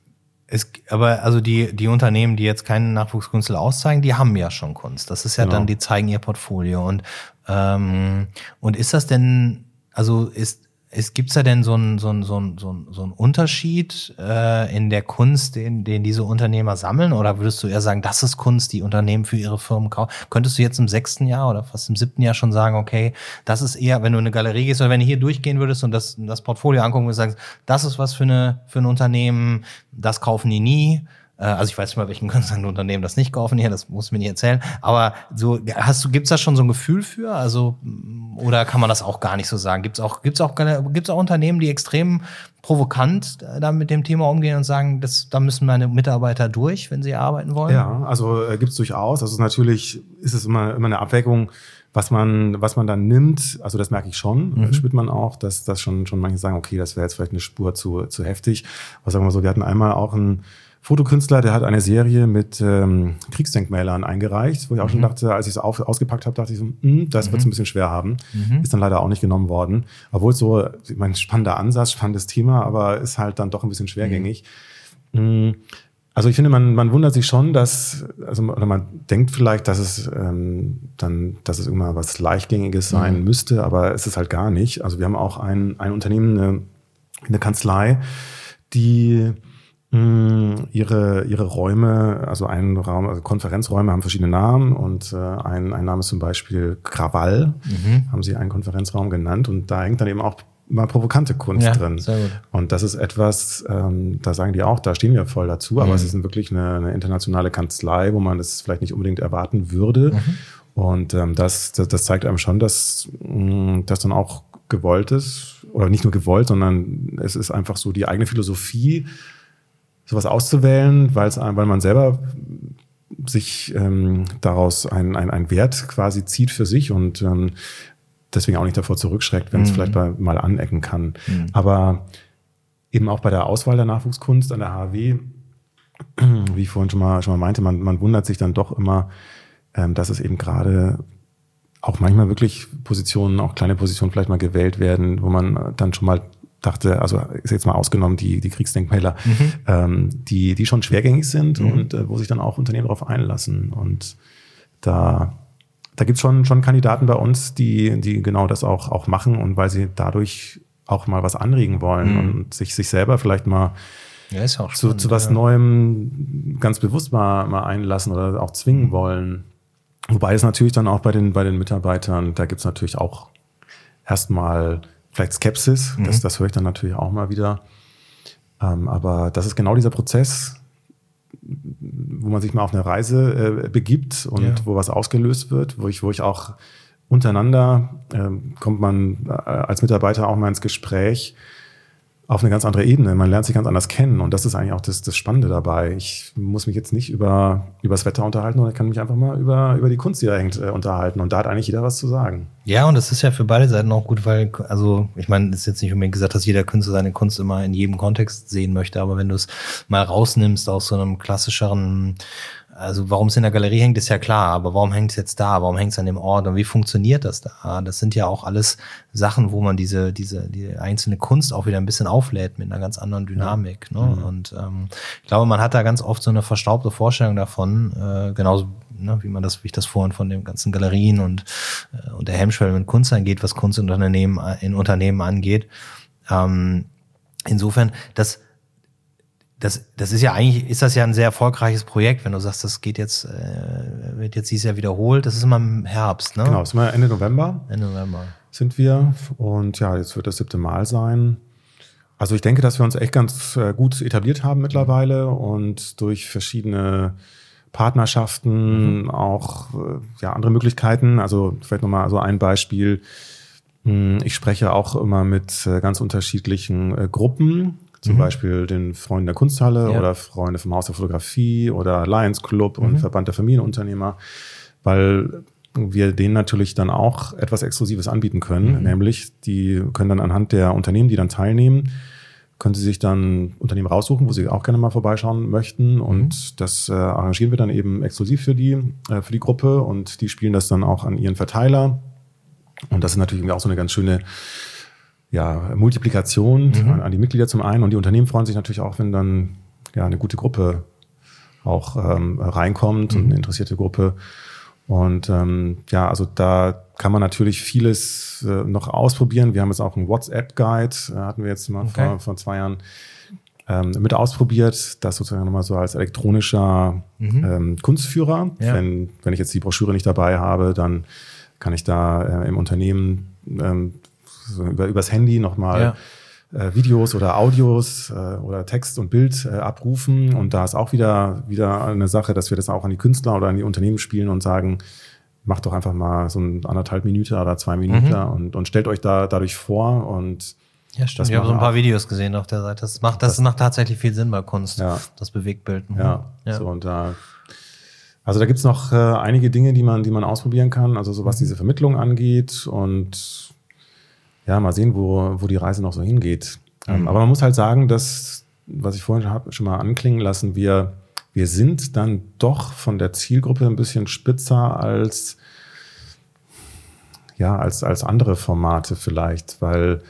Es, aber also die, die Unternehmen, die jetzt keinen Nachwuchskünstler auszeigen, die haben ja schon Kunst. Das ist ja genau. dann, die zeigen ihr Portfolio. Und, ähm, und ist das denn, also ist, es gibt's da denn so einen so einen, so einen, so einen, so Unterschied äh, in der Kunst, den, den diese Unternehmer sammeln? Oder würdest du eher sagen, das ist Kunst, die Unternehmen für ihre Firmen kaufen? Könntest du jetzt im sechsten Jahr oder fast im siebten Jahr schon sagen, okay, das ist eher, wenn du in eine Galerie gehst oder wenn du hier durchgehen würdest und das, das Portfolio angucken und sagst, das ist was für, eine, für ein Unternehmen, das kaufen die nie also ich weiß nicht mal, welchen Konzernunternehmen das nicht kaufen hier, das muss mir nicht erzählen. Aber so hast du, gibt's da schon so ein Gefühl für? Also oder kann man das auch gar nicht so sagen? Gibt's auch, gibt's auch, gibt's auch Unternehmen, die extrem provokant da mit dem Thema umgehen und sagen, das, da müssen meine Mitarbeiter durch, wenn sie arbeiten wollen? Ja, also äh, gibt's durchaus. Also natürlich ist es immer, immer eine Abwägung was man, was man dann nimmt, also das merke ich schon, mhm. spürt man auch, dass das schon, schon manche sagen, okay, das wäre jetzt vielleicht eine Spur zu, zu heftig. Aber sagen wir so, wir hatten einmal auch ein, Fotokünstler, der hat eine Serie mit ähm, Kriegsdenkmälern eingereicht, wo ich auch mhm. schon dachte, als ich es ausgepackt habe, dachte ich so, hm, das mhm. wird es ein bisschen schwer haben. Mhm. Ist dann leider auch nicht genommen worden. Obwohl es so, ich meine, spannender Ansatz, spannendes Thema, aber ist halt dann doch ein bisschen schwergängig. Mhm. Also ich finde, man, man wundert sich schon, dass, also oder man denkt vielleicht, dass es ähm, dann, dass es irgendwann was Leichtgängiges sein mhm. müsste, aber es ist halt gar nicht. Also wir haben auch ein, ein Unternehmen, eine, eine Kanzlei, die ihre, ihre Räume, also ein Raum, also Konferenzräume haben verschiedene Namen und äh, ein, ein Name ist zum Beispiel Krawall, mhm. haben sie einen Konferenzraum genannt und da hängt dann eben auch mal provokante Kunst ja, drin. Und das ist etwas, ähm, da sagen die auch, da stehen wir voll dazu, mhm. aber es ist wirklich eine, eine internationale Kanzlei, wo man das vielleicht nicht unbedingt erwarten würde. Mhm. Und ähm, das, das, das zeigt einem schon, dass mh, das dann auch gewollt ist, oder nicht nur gewollt, sondern es ist einfach so die eigene Philosophie, sowas auszuwählen, weil es, weil man selber sich ähm, daraus ein, ein, Wert quasi zieht für sich und ähm, deswegen auch nicht davor zurückschreckt, wenn es mhm. vielleicht mal, mal anecken kann. Mhm. Aber eben auch bei der Auswahl der Nachwuchskunst an der HW, wie ich vorhin schon mal, schon mal meinte, man, man wundert sich dann doch immer, ähm, dass es eben gerade auch manchmal wirklich Positionen, auch kleine Positionen vielleicht mal gewählt werden, wo man dann schon mal dachte, also ist jetzt mal ausgenommen die, die Kriegsdenkmäler, mhm. ähm, die, die schon schwergängig sind mhm. und äh, wo sich dann auch Unternehmen darauf einlassen. Und da, da gibt es schon, schon Kandidaten bei uns, die, die genau das auch, auch machen und weil sie dadurch auch mal was anregen wollen mhm. und sich, sich selber vielleicht mal ja, spannend, zu, zu was ja. Neuem ganz bewusst mal, mal einlassen oder auch zwingen mhm. wollen. Wobei es natürlich dann auch bei den, bei den Mitarbeitern, da gibt es natürlich auch erstmal vielleicht Skepsis, mhm. das, das höre ich dann natürlich auch mal wieder. Ähm, aber das ist genau dieser Prozess, wo man sich mal auf eine Reise äh, begibt und ja. wo was ausgelöst wird, wo ich, wo ich auch untereinander äh, kommt man äh, als Mitarbeiter auch mal ins Gespräch auf eine ganz andere Ebene. Man lernt sich ganz anders kennen und das ist eigentlich auch das, das Spannende dabei. Ich muss mich jetzt nicht über, über das Wetter unterhalten, sondern ich kann mich einfach mal über, über die Kunst, die da hängt, äh, unterhalten und da hat eigentlich jeder was zu sagen. Ja, und das ist ja für beide Seiten auch gut, weil, also ich meine, es ist jetzt nicht unbedingt gesagt, dass jeder Künstler seine Kunst immer in jedem Kontext sehen möchte, aber wenn du es mal rausnimmst aus so einem klassischeren also warum es in der Galerie hängt, ist ja klar, aber warum hängt es jetzt da? Warum hängt es an dem Ort? Und wie funktioniert das da? Das sind ja auch alles Sachen, wo man diese, diese, die einzelne Kunst auch wieder ein bisschen auflädt mit einer ganz anderen Dynamik. Ne? Mhm. Und ähm, ich glaube, man hat da ganz oft so eine verstaubte Vorstellung davon, äh, genauso ne, wie man das, wie ich das vorhin von den ganzen Galerien und, äh, und der Hemmschwelle mit Kunst angeht, was Kunst in Unternehmen, in Unternehmen angeht. Ähm, insofern, das das, das ist ja eigentlich, ist das ja ein sehr erfolgreiches Projekt, wenn du sagst, das geht jetzt, äh, wird jetzt dieses Jahr wiederholt. Das ist immer im Herbst, ne? Genau, ist immer Ende November. Ende November. Sind wir. Und ja, jetzt wird das siebte Mal sein. Also ich denke, dass wir uns echt ganz äh, gut etabliert haben mittlerweile und durch verschiedene Partnerschaften mhm. auch äh, ja, andere Möglichkeiten. Also vielleicht nochmal so ein Beispiel. Hm, ich spreche auch immer mit äh, ganz unterschiedlichen Gruppen zum mhm. Beispiel den Freunden der Kunsthalle ja. oder Freunde vom Haus der Fotografie oder Lions Club mhm. und Verband der Familienunternehmer, weil wir denen natürlich dann auch etwas Exklusives anbieten können, mhm. nämlich die können dann anhand der Unternehmen, die dann teilnehmen, können sie sich dann Unternehmen raussuchen, wo sie auch gerne mal vorbeischauen möchten und mhm. das äh, arrangieren wir dann eben exklusiv für die, äh, für die Gruppe und die spielen das dann auch an ihren Verteiler und das ist natürlich auch so eine ganz schöne ja, Multiplikation mhm. an, an, die Mitglieder zum einen und die Unternehmen freuen sich natürlich auch, wenn dann ja eine gute Gruppe auch ähm, reinkommt mhm. und eine interessierte Gruppe. Und ähm, ja, also da kann man natürlich vieles äh, noch ausprobieren. Wir haben jetzt auch einen WhatsApp-Guide, äh, hatten wir jetzt mal okay. vor, vor zwei Jahren ähm, mit ausprobiert. Das sozusagen nochmal so als elektronischer mhm. ähm, Kunstführer. Ja. Wenn, wenn ich jetzt die Broschüre nicht dabei habe, dann kann ich da äh, im Unternehmen ähm, so über, übers Handy nochmal ja. äh, Videos oder Audios äh, oder Text und Bild äh, abrufen. Und da ist auch wieder, wieder eine Sache, dass wir das auch an die Künstler oder an die Unternehmen spielen und sagen, macht doch einfach mal so ein anderthalb Minuten oder zwei Minuten mhm. und, und stellt euch da dadurch vor und ja, stimmt. Ich habe so ein paar Videos gesehen auf der Seite. Das macht, das, das macht tatsächlich viel Sinn bei Kunst, ja. das Bewegtbild. Mhm. Ja, ja, so und da. Also da gibt's noch äh, einige Dinge, die man, die man ausprobieren kann, also so was mhm. diese Vermittlung angeht und ja, mal sehen, wo, wo die Reise noch so hingeht. Ähm, mhm. aber man muss halt sagen, dass, was ich vorhin schon mal anklingen lassen, wir, wir sind dann doch von der Zielgruppe ein bisschen spitzer als, ja, als, als andere Formate vielleicht, weil,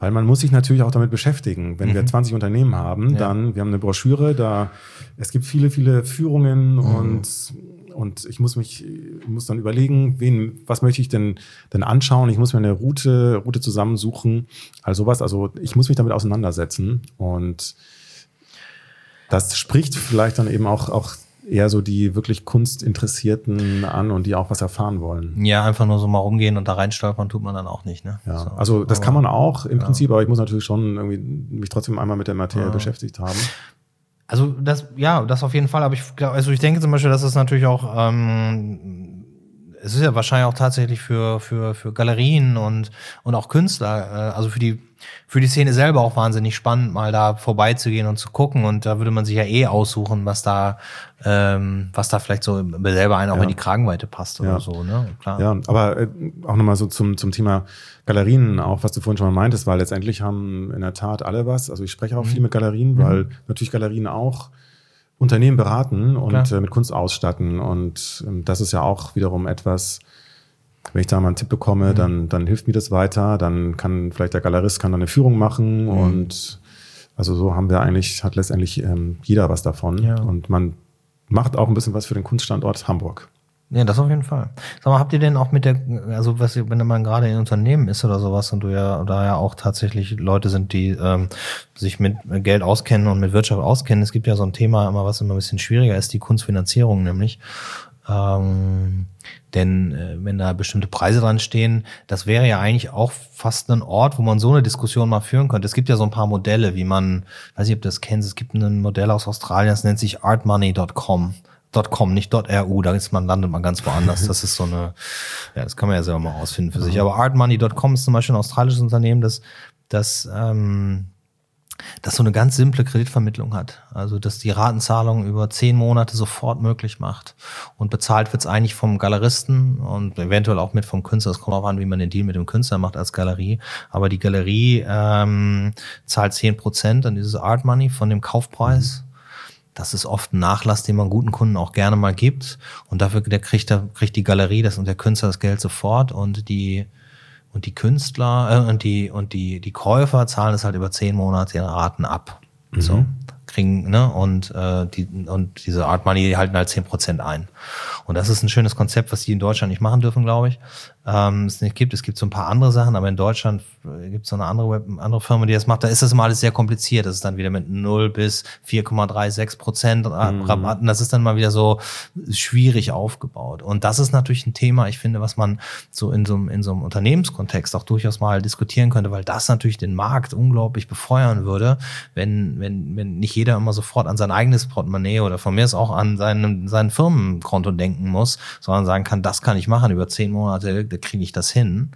weil man muss sich natürlich auch damit beschäftigen. Wenn mhm. wir 20 Unternehmen haben, ja. dann, wir haben eine Broschüre, da, es gibt viele, viele Führungen mhm. und und ich muss mich, muss dann überlegen, wen, was möchte ich denn, denn anschauen? Ich muss mir eine Route, Route zusammensuchen, also sowas. Also ich muss mich damit auseinandersetzen und das spricht vielleicht dann eben auch, auch eher so die wirklich Kunstinteressierten an und die auch was erfahren wollen. Ja, einfach nur so mal rumgehen und da reinstolpern tut man dann auch nicht. Ne? Ja, so, also das kann man auch im ja. Prinzip, aber ich muss natürlich schon irgendwie mich trotzdem einmal mit der Materie ja. beschäftigt haben. Also das, ja, das auf jeden Fall. Aber ich also ich denke zum Beispiel, dass es natürlich auch, ähm, es ist ja wahrscheinlich auch tatsächlich für, für, für Galerien und, und auch Künstler, äh, also für die für die Szene selber auch wahnsinnig spannend, mal da vorbeizugehen und zu gucken. Und da würde man sich ja eh aussuchen, was da, ähm, was da vielleicht so selber einen auch ja. in die Kragenweite passt oder ja. so. Ne? Klar. Ja, aber äh, auch nochmal so zum, zum Thema Galerien, auch was du vorhin schon mal meintest, weil letztendlich haben in der Tat alle was. Also ich spreche auch mhm. viel mit Galerien, weil mhm. natürlich Galerien auch Unternehmen beraten und äh, mit Kunst ausstatten. Und ähm, das ist ja auch wiederum etwas, wenn ich da mal einen Tipp bekomme, mhm. dann, dann hilft mir das weiter. Dann kann vielleicht der Galerist kann dann eine Führung machen mhm. und also so haben wir eigentlich, hat letztendlich ähm, jeder was davon. Ja. Und man macht auch ein bisschen was für den Kunststandort Hamburg. Ja, das auf jeden Fall. Sag mal, habt ihr denn auch mit der, also was, wenn man gerade in Unternehmen ist oder sowas und du ja da ja auch tatsächlich Leute sind, die ähm, sich mit Geld auskennen und mit Wirtschaft auskennen, es gibt ja so ein Thema immer, was immer ein bisschen schwieriger ist, die Kunstfinanzierung nämlich. Ähm, denn äh, wenn da bestimmte Preise dran stehen, das wäre ja eigentlich auch fast ein Ort, wo man so eine Diskussion mal führen könnte. Es gibt ja so ein paar Modelle, wie man, weiß nicht, ob du das kennst, es gibt ein Modell aus Australien, das nennt sich artmoney.com. .com, nicht .ru, da ist man, landet man ganz woanders. Das ist so eine, ja, das kann man ja selber mal ausfinden für sich. Aber artmoney.com ist zum Beispiel ein australisches Unternehmen, das, das ähm, das so eine ganz simple Kreditvermittlung hat. Also, dass die Ratenzahlung über zehn Monate sofort möglich macht. Und bezahlt wird es eigentlich vom Galeristen und eventuell auch mit vom Künstler. Es kommt auch an, wie man den Deal mit dem Künstler macht als Galerie. Aber die Galerie ähm, zahlt zehn Prozent an dieses Art Money von dem Kaufpreis. Das ist oft ein Nachlass, den man guten Kunden auch gerne mal gibt. Und dafür der kriegt, der, kriegt die Galerie das und der Künstler das Geld sofort und die und die Künstler äh, und die und die die Käufer zahlen es halt über zehn Monate in Raten ab. Mhm. So kriegen ne und äh, die und diese Art Money die halten halt zehn Prozent ein. Und das ist ein schönes Konzept, was die in Deutschland nicht machen dürfen, glaube ich. Ähm, es nicht gibt. Es gibt so ein paar andere Sachen, aber in Deutschland äh, gibt es so eine andere, Web, andere Firma, die das macht. Da ist das mal alles sehr kompliziert. Das ist dann wieder mit 0 bis 4,36 Prozent mhm. Rabatten. Das ist dann mal wieder so schwierig aufgebaut. Und das ist natürlich ein Thema, ich finde, was man so in so, einem, in so einem Unternehmenskontext auch durchaus mal diskutieren könnte, weil das natürlich den Markt unglaublich befeuern würde, wenn, wenn, wenn nicht jeder immer sofort an sein eigenes Portemonnaie oder von mir ist auch an seinen, sein Firmenkonto denken muss, sondern sagen kann, das kann ich machen über zehn Monate, da kriege ich das hin.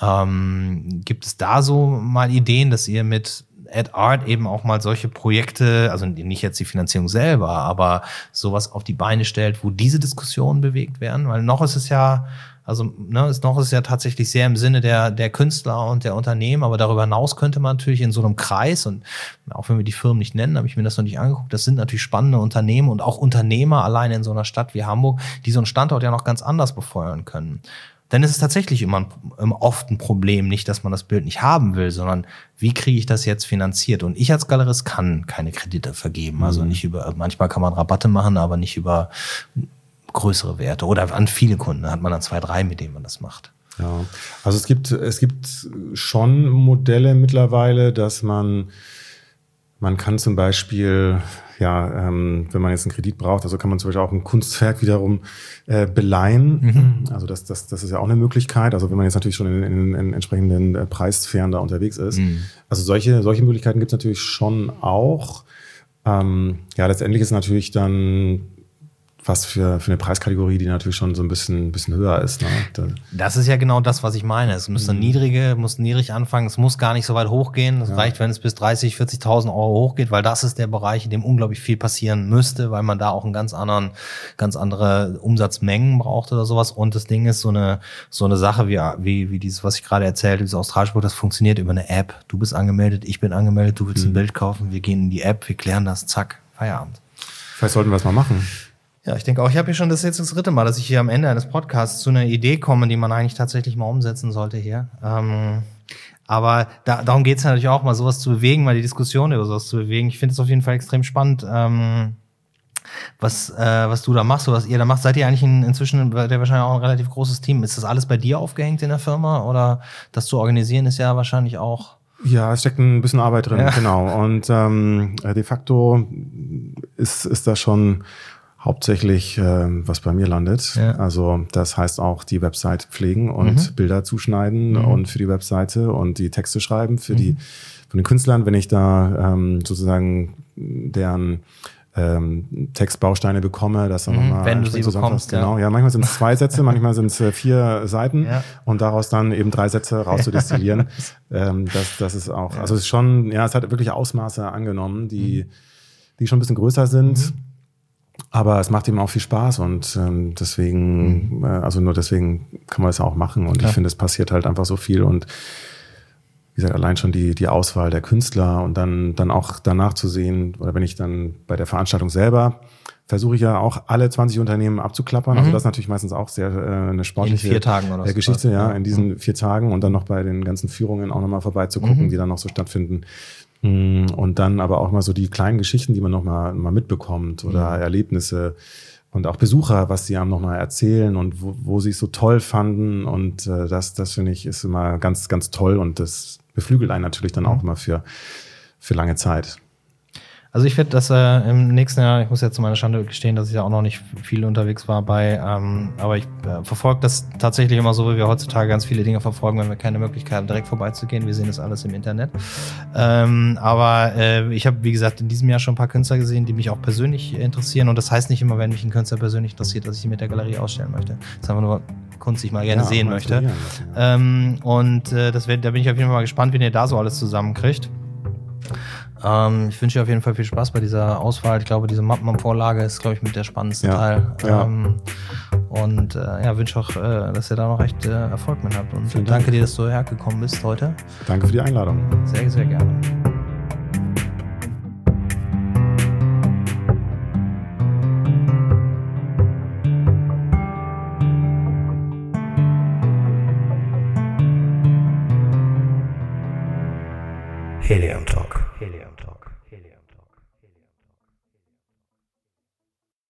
Ähm, gibt es da so mal Ideen, dass ihr mit Ad Art eben auch mal solche Projekte, also nicht jetzt die Finanzierung selber, aber sowas auf die Beine stellt, wo diese Diskussionen bewegt werden? Weil noch ist es ja also ne, ist noch ist ja tatsächlich sehr im Sinne der, der Künstler und der Unternehmen, aber darüber hinaus könnte man natürlich in so einem Kreis und auch wenn wir die Firmen nicht nennen, habe ich mir das noch nicht angeguckt, das sind natürlich spannende Unternehmen und auch Unternehmer alleine in so einer Stadt wie Hamburg, die so einen Standort ja noch ganz anders befeuern können. Denn es ist tatsächlich immer, ein, oft ein Problem, nicht, dass man das Bild nicht haben will, sondern wie kriege ich das jetzt finanziert? Und ich als Galerist kann keine Kredite vergeben. Also mhm. nicht über, manchmal kann man Rabatte machen, aber nicht über größere Werte oder an viele Kunden hat man dann zwei, drei, mit denen man das macht. Ja, also es gibt, es gibt schon Modelle mittlerweile, dass man, man kann zum Beispiel, ja, ähm, wenn man jetzt einen Kredit braucht, also kann man zum Beispiel auch ein Kunstwerk wiederum äh, beleihen. Mhm. Also das, das, das ist ja auch eine Möglichkeit. Also wenn man jetzt natürlich schon in, in, in entsprechenden äh, Preissphären da unterwegs ist. Mhm. Also solche, solche Möglichkeiten gibt es natürlich schon auch. Ähm, ja, letztendlich ist natürlich dann was für, für eine Preiskategorie, die natürlich schon so ein bisschen, bisschen höher ist. Ne? Das ist ja genau das, was ich meine. Es müsste mhm. niedrige, muss niedrig anfangen. Es muss gar nicht so weit hochgehen. Es ja. reicht, wenn es bis 30, 40.000 Euro hochgeht, weil das ist der Bereich, in dem unglaublich viel passieren müsste, weil man da auch einen ganz anderen, ganz andere Umsatzmengen braucht oder sowas. Und das Ding ist so eine, so eine Sache wie, wie, wie dieses, was ich gerade erzählt, dieses Produkt, das funktioniert über eine App. Du bist angemeldet, ich bin angemeldet, du willst mhm. ein Bild kaufen, wir gehen in die App, wir klären das, zack, Feierabend. Vielleicht sollten wir es mal machen. Ja, ich denke auch, ich habe hier schon das jetzt das dritte Mal, dass ich hier am Ende eines Podcasts zu einer Idee komme, die man eigentlich tatsächlich mal umsetzen sollte hier. Ähm, aber da, darum geht es natürlich auch mal, sowas zu bewegen, mal die Diskussion über sowas zu bewegen. Ich finde es auf jeden Fall extrem spannend, ähm, was, äh, was du da machst oder was ihr da macht. Seid ihr eigentlich in, inzwischen der wahrscheinlich auch ein relativ großes Team? Ist das alles bei dir aufgehängt in der Firma oder das zu organisieren ist ja wahrscheinlich auch ja, es steckt ein bisschen Arbeit drin, ja. genau. Und ähm, de facto ist, ist da schon hauptsächlich, äh, was bei mir landet. Ja. Also das heißt auch die Website pflegen und mhm. Bilder zuschneiden mhm. und für die Webseite und die Texte schreiben für mhm. die von den Künstlern, wenn ich da ähm, sozusagen deren ähm, Textbausteine bekomme, dass dann mhm, nochmal wenn du sie bekommst, genau. Ja, manchmal sind es zwei Sätze, manchmal sind es äh, vier Seiten ja. und daraus dann eben drei Sätze rauszudestillieren. ähm, das, das ist auch, also es ist schon, ja, es hat wirklich Ausmaße angenommen, die, mhm. die schon ein bisschen größer sind. Mhm. Aber es macht ihm auch viel Spaß und ähm, deswegen, mhm. äh, also nur deswegen kann man es auch machen. Und Klar. ich finde, es passiert halt einfach so viel und wie gesagt, allein schon die, die Auswahl der Künstler und dann, dann auch danach zu sehen, oder wenn ich dann bei der Veranstaltung selber versuche ich ja auch alle 20 Unternehmen abzuklappern. Also mhm. Also das ist natürlich meistens auch sehr äh, eine sportliche in vier Tagen oder äh, Geschichte, ja, in diesen mhm. vier Tagen und dann noch bei den ganzen Führungen auch nochmal vorbeizugucken, mhm. die dann noch so stattfinden. Mm, und dann aber auch mal so die kleinen Geschichten, die man noch mal, mitbekommt oder mhm. Erlebnisse und auch Besucher, was sie einem noch mal erzählen und wo, wo sie es so toll fanden. Und äh, das, das finde ich ist immer ganz, ganz toll und das beflügelt einen natürlich dann mhm. auch immer für, für lange Zeit. Also ich werde das äh, im nächsten Jahr, ich muss jetzt zu meiner Schande gestehen, dass ich ja auch noch nicht viel unterwegs war bei, ähm, aber ich äh, verfolge das tatsächlich immer so, wie wir heutzutage ganz viele Dinge verfolgen, wenn wir keine Möglichkeit haben, direkt vorbeizugehen. Wir sehen das alles im Internet. Ähm, aber äh, ich habe, wie gesagt, in diesem Jahr schon ein paar Künstler gesehen, die mich auch persönlich interessieren. Und das heißt nicht immer, wenn mich ein Künstler persönlich interessiert, dass ich ihn mit der Galerie ausstellen möchte. Das ist einfach nur Kunst, die ich mal gerne ja, sehen möchte. Ja. Ähm, und äh, das wär, da bin ich auf jeden Fall mal gespannt, wie ihr da so alles zusammenkriegt. Ähm, ich wünsche dir auf jeden Fall viel Spaß bei dieser Auswahl. Ich glaube, diese Mappenvorlage ist, glaube ich, mit der spannendste ja, Teil. Ja. Ähm, und äh, ja, wünsche auch, äh, dass ihr da noch echt äh, Erfolg mit habt. Und Vielen danke Dank. dir, dass du hergekommen bist heute. Danke für die Einladung. Sehr, sehr gerne. Helium Talk.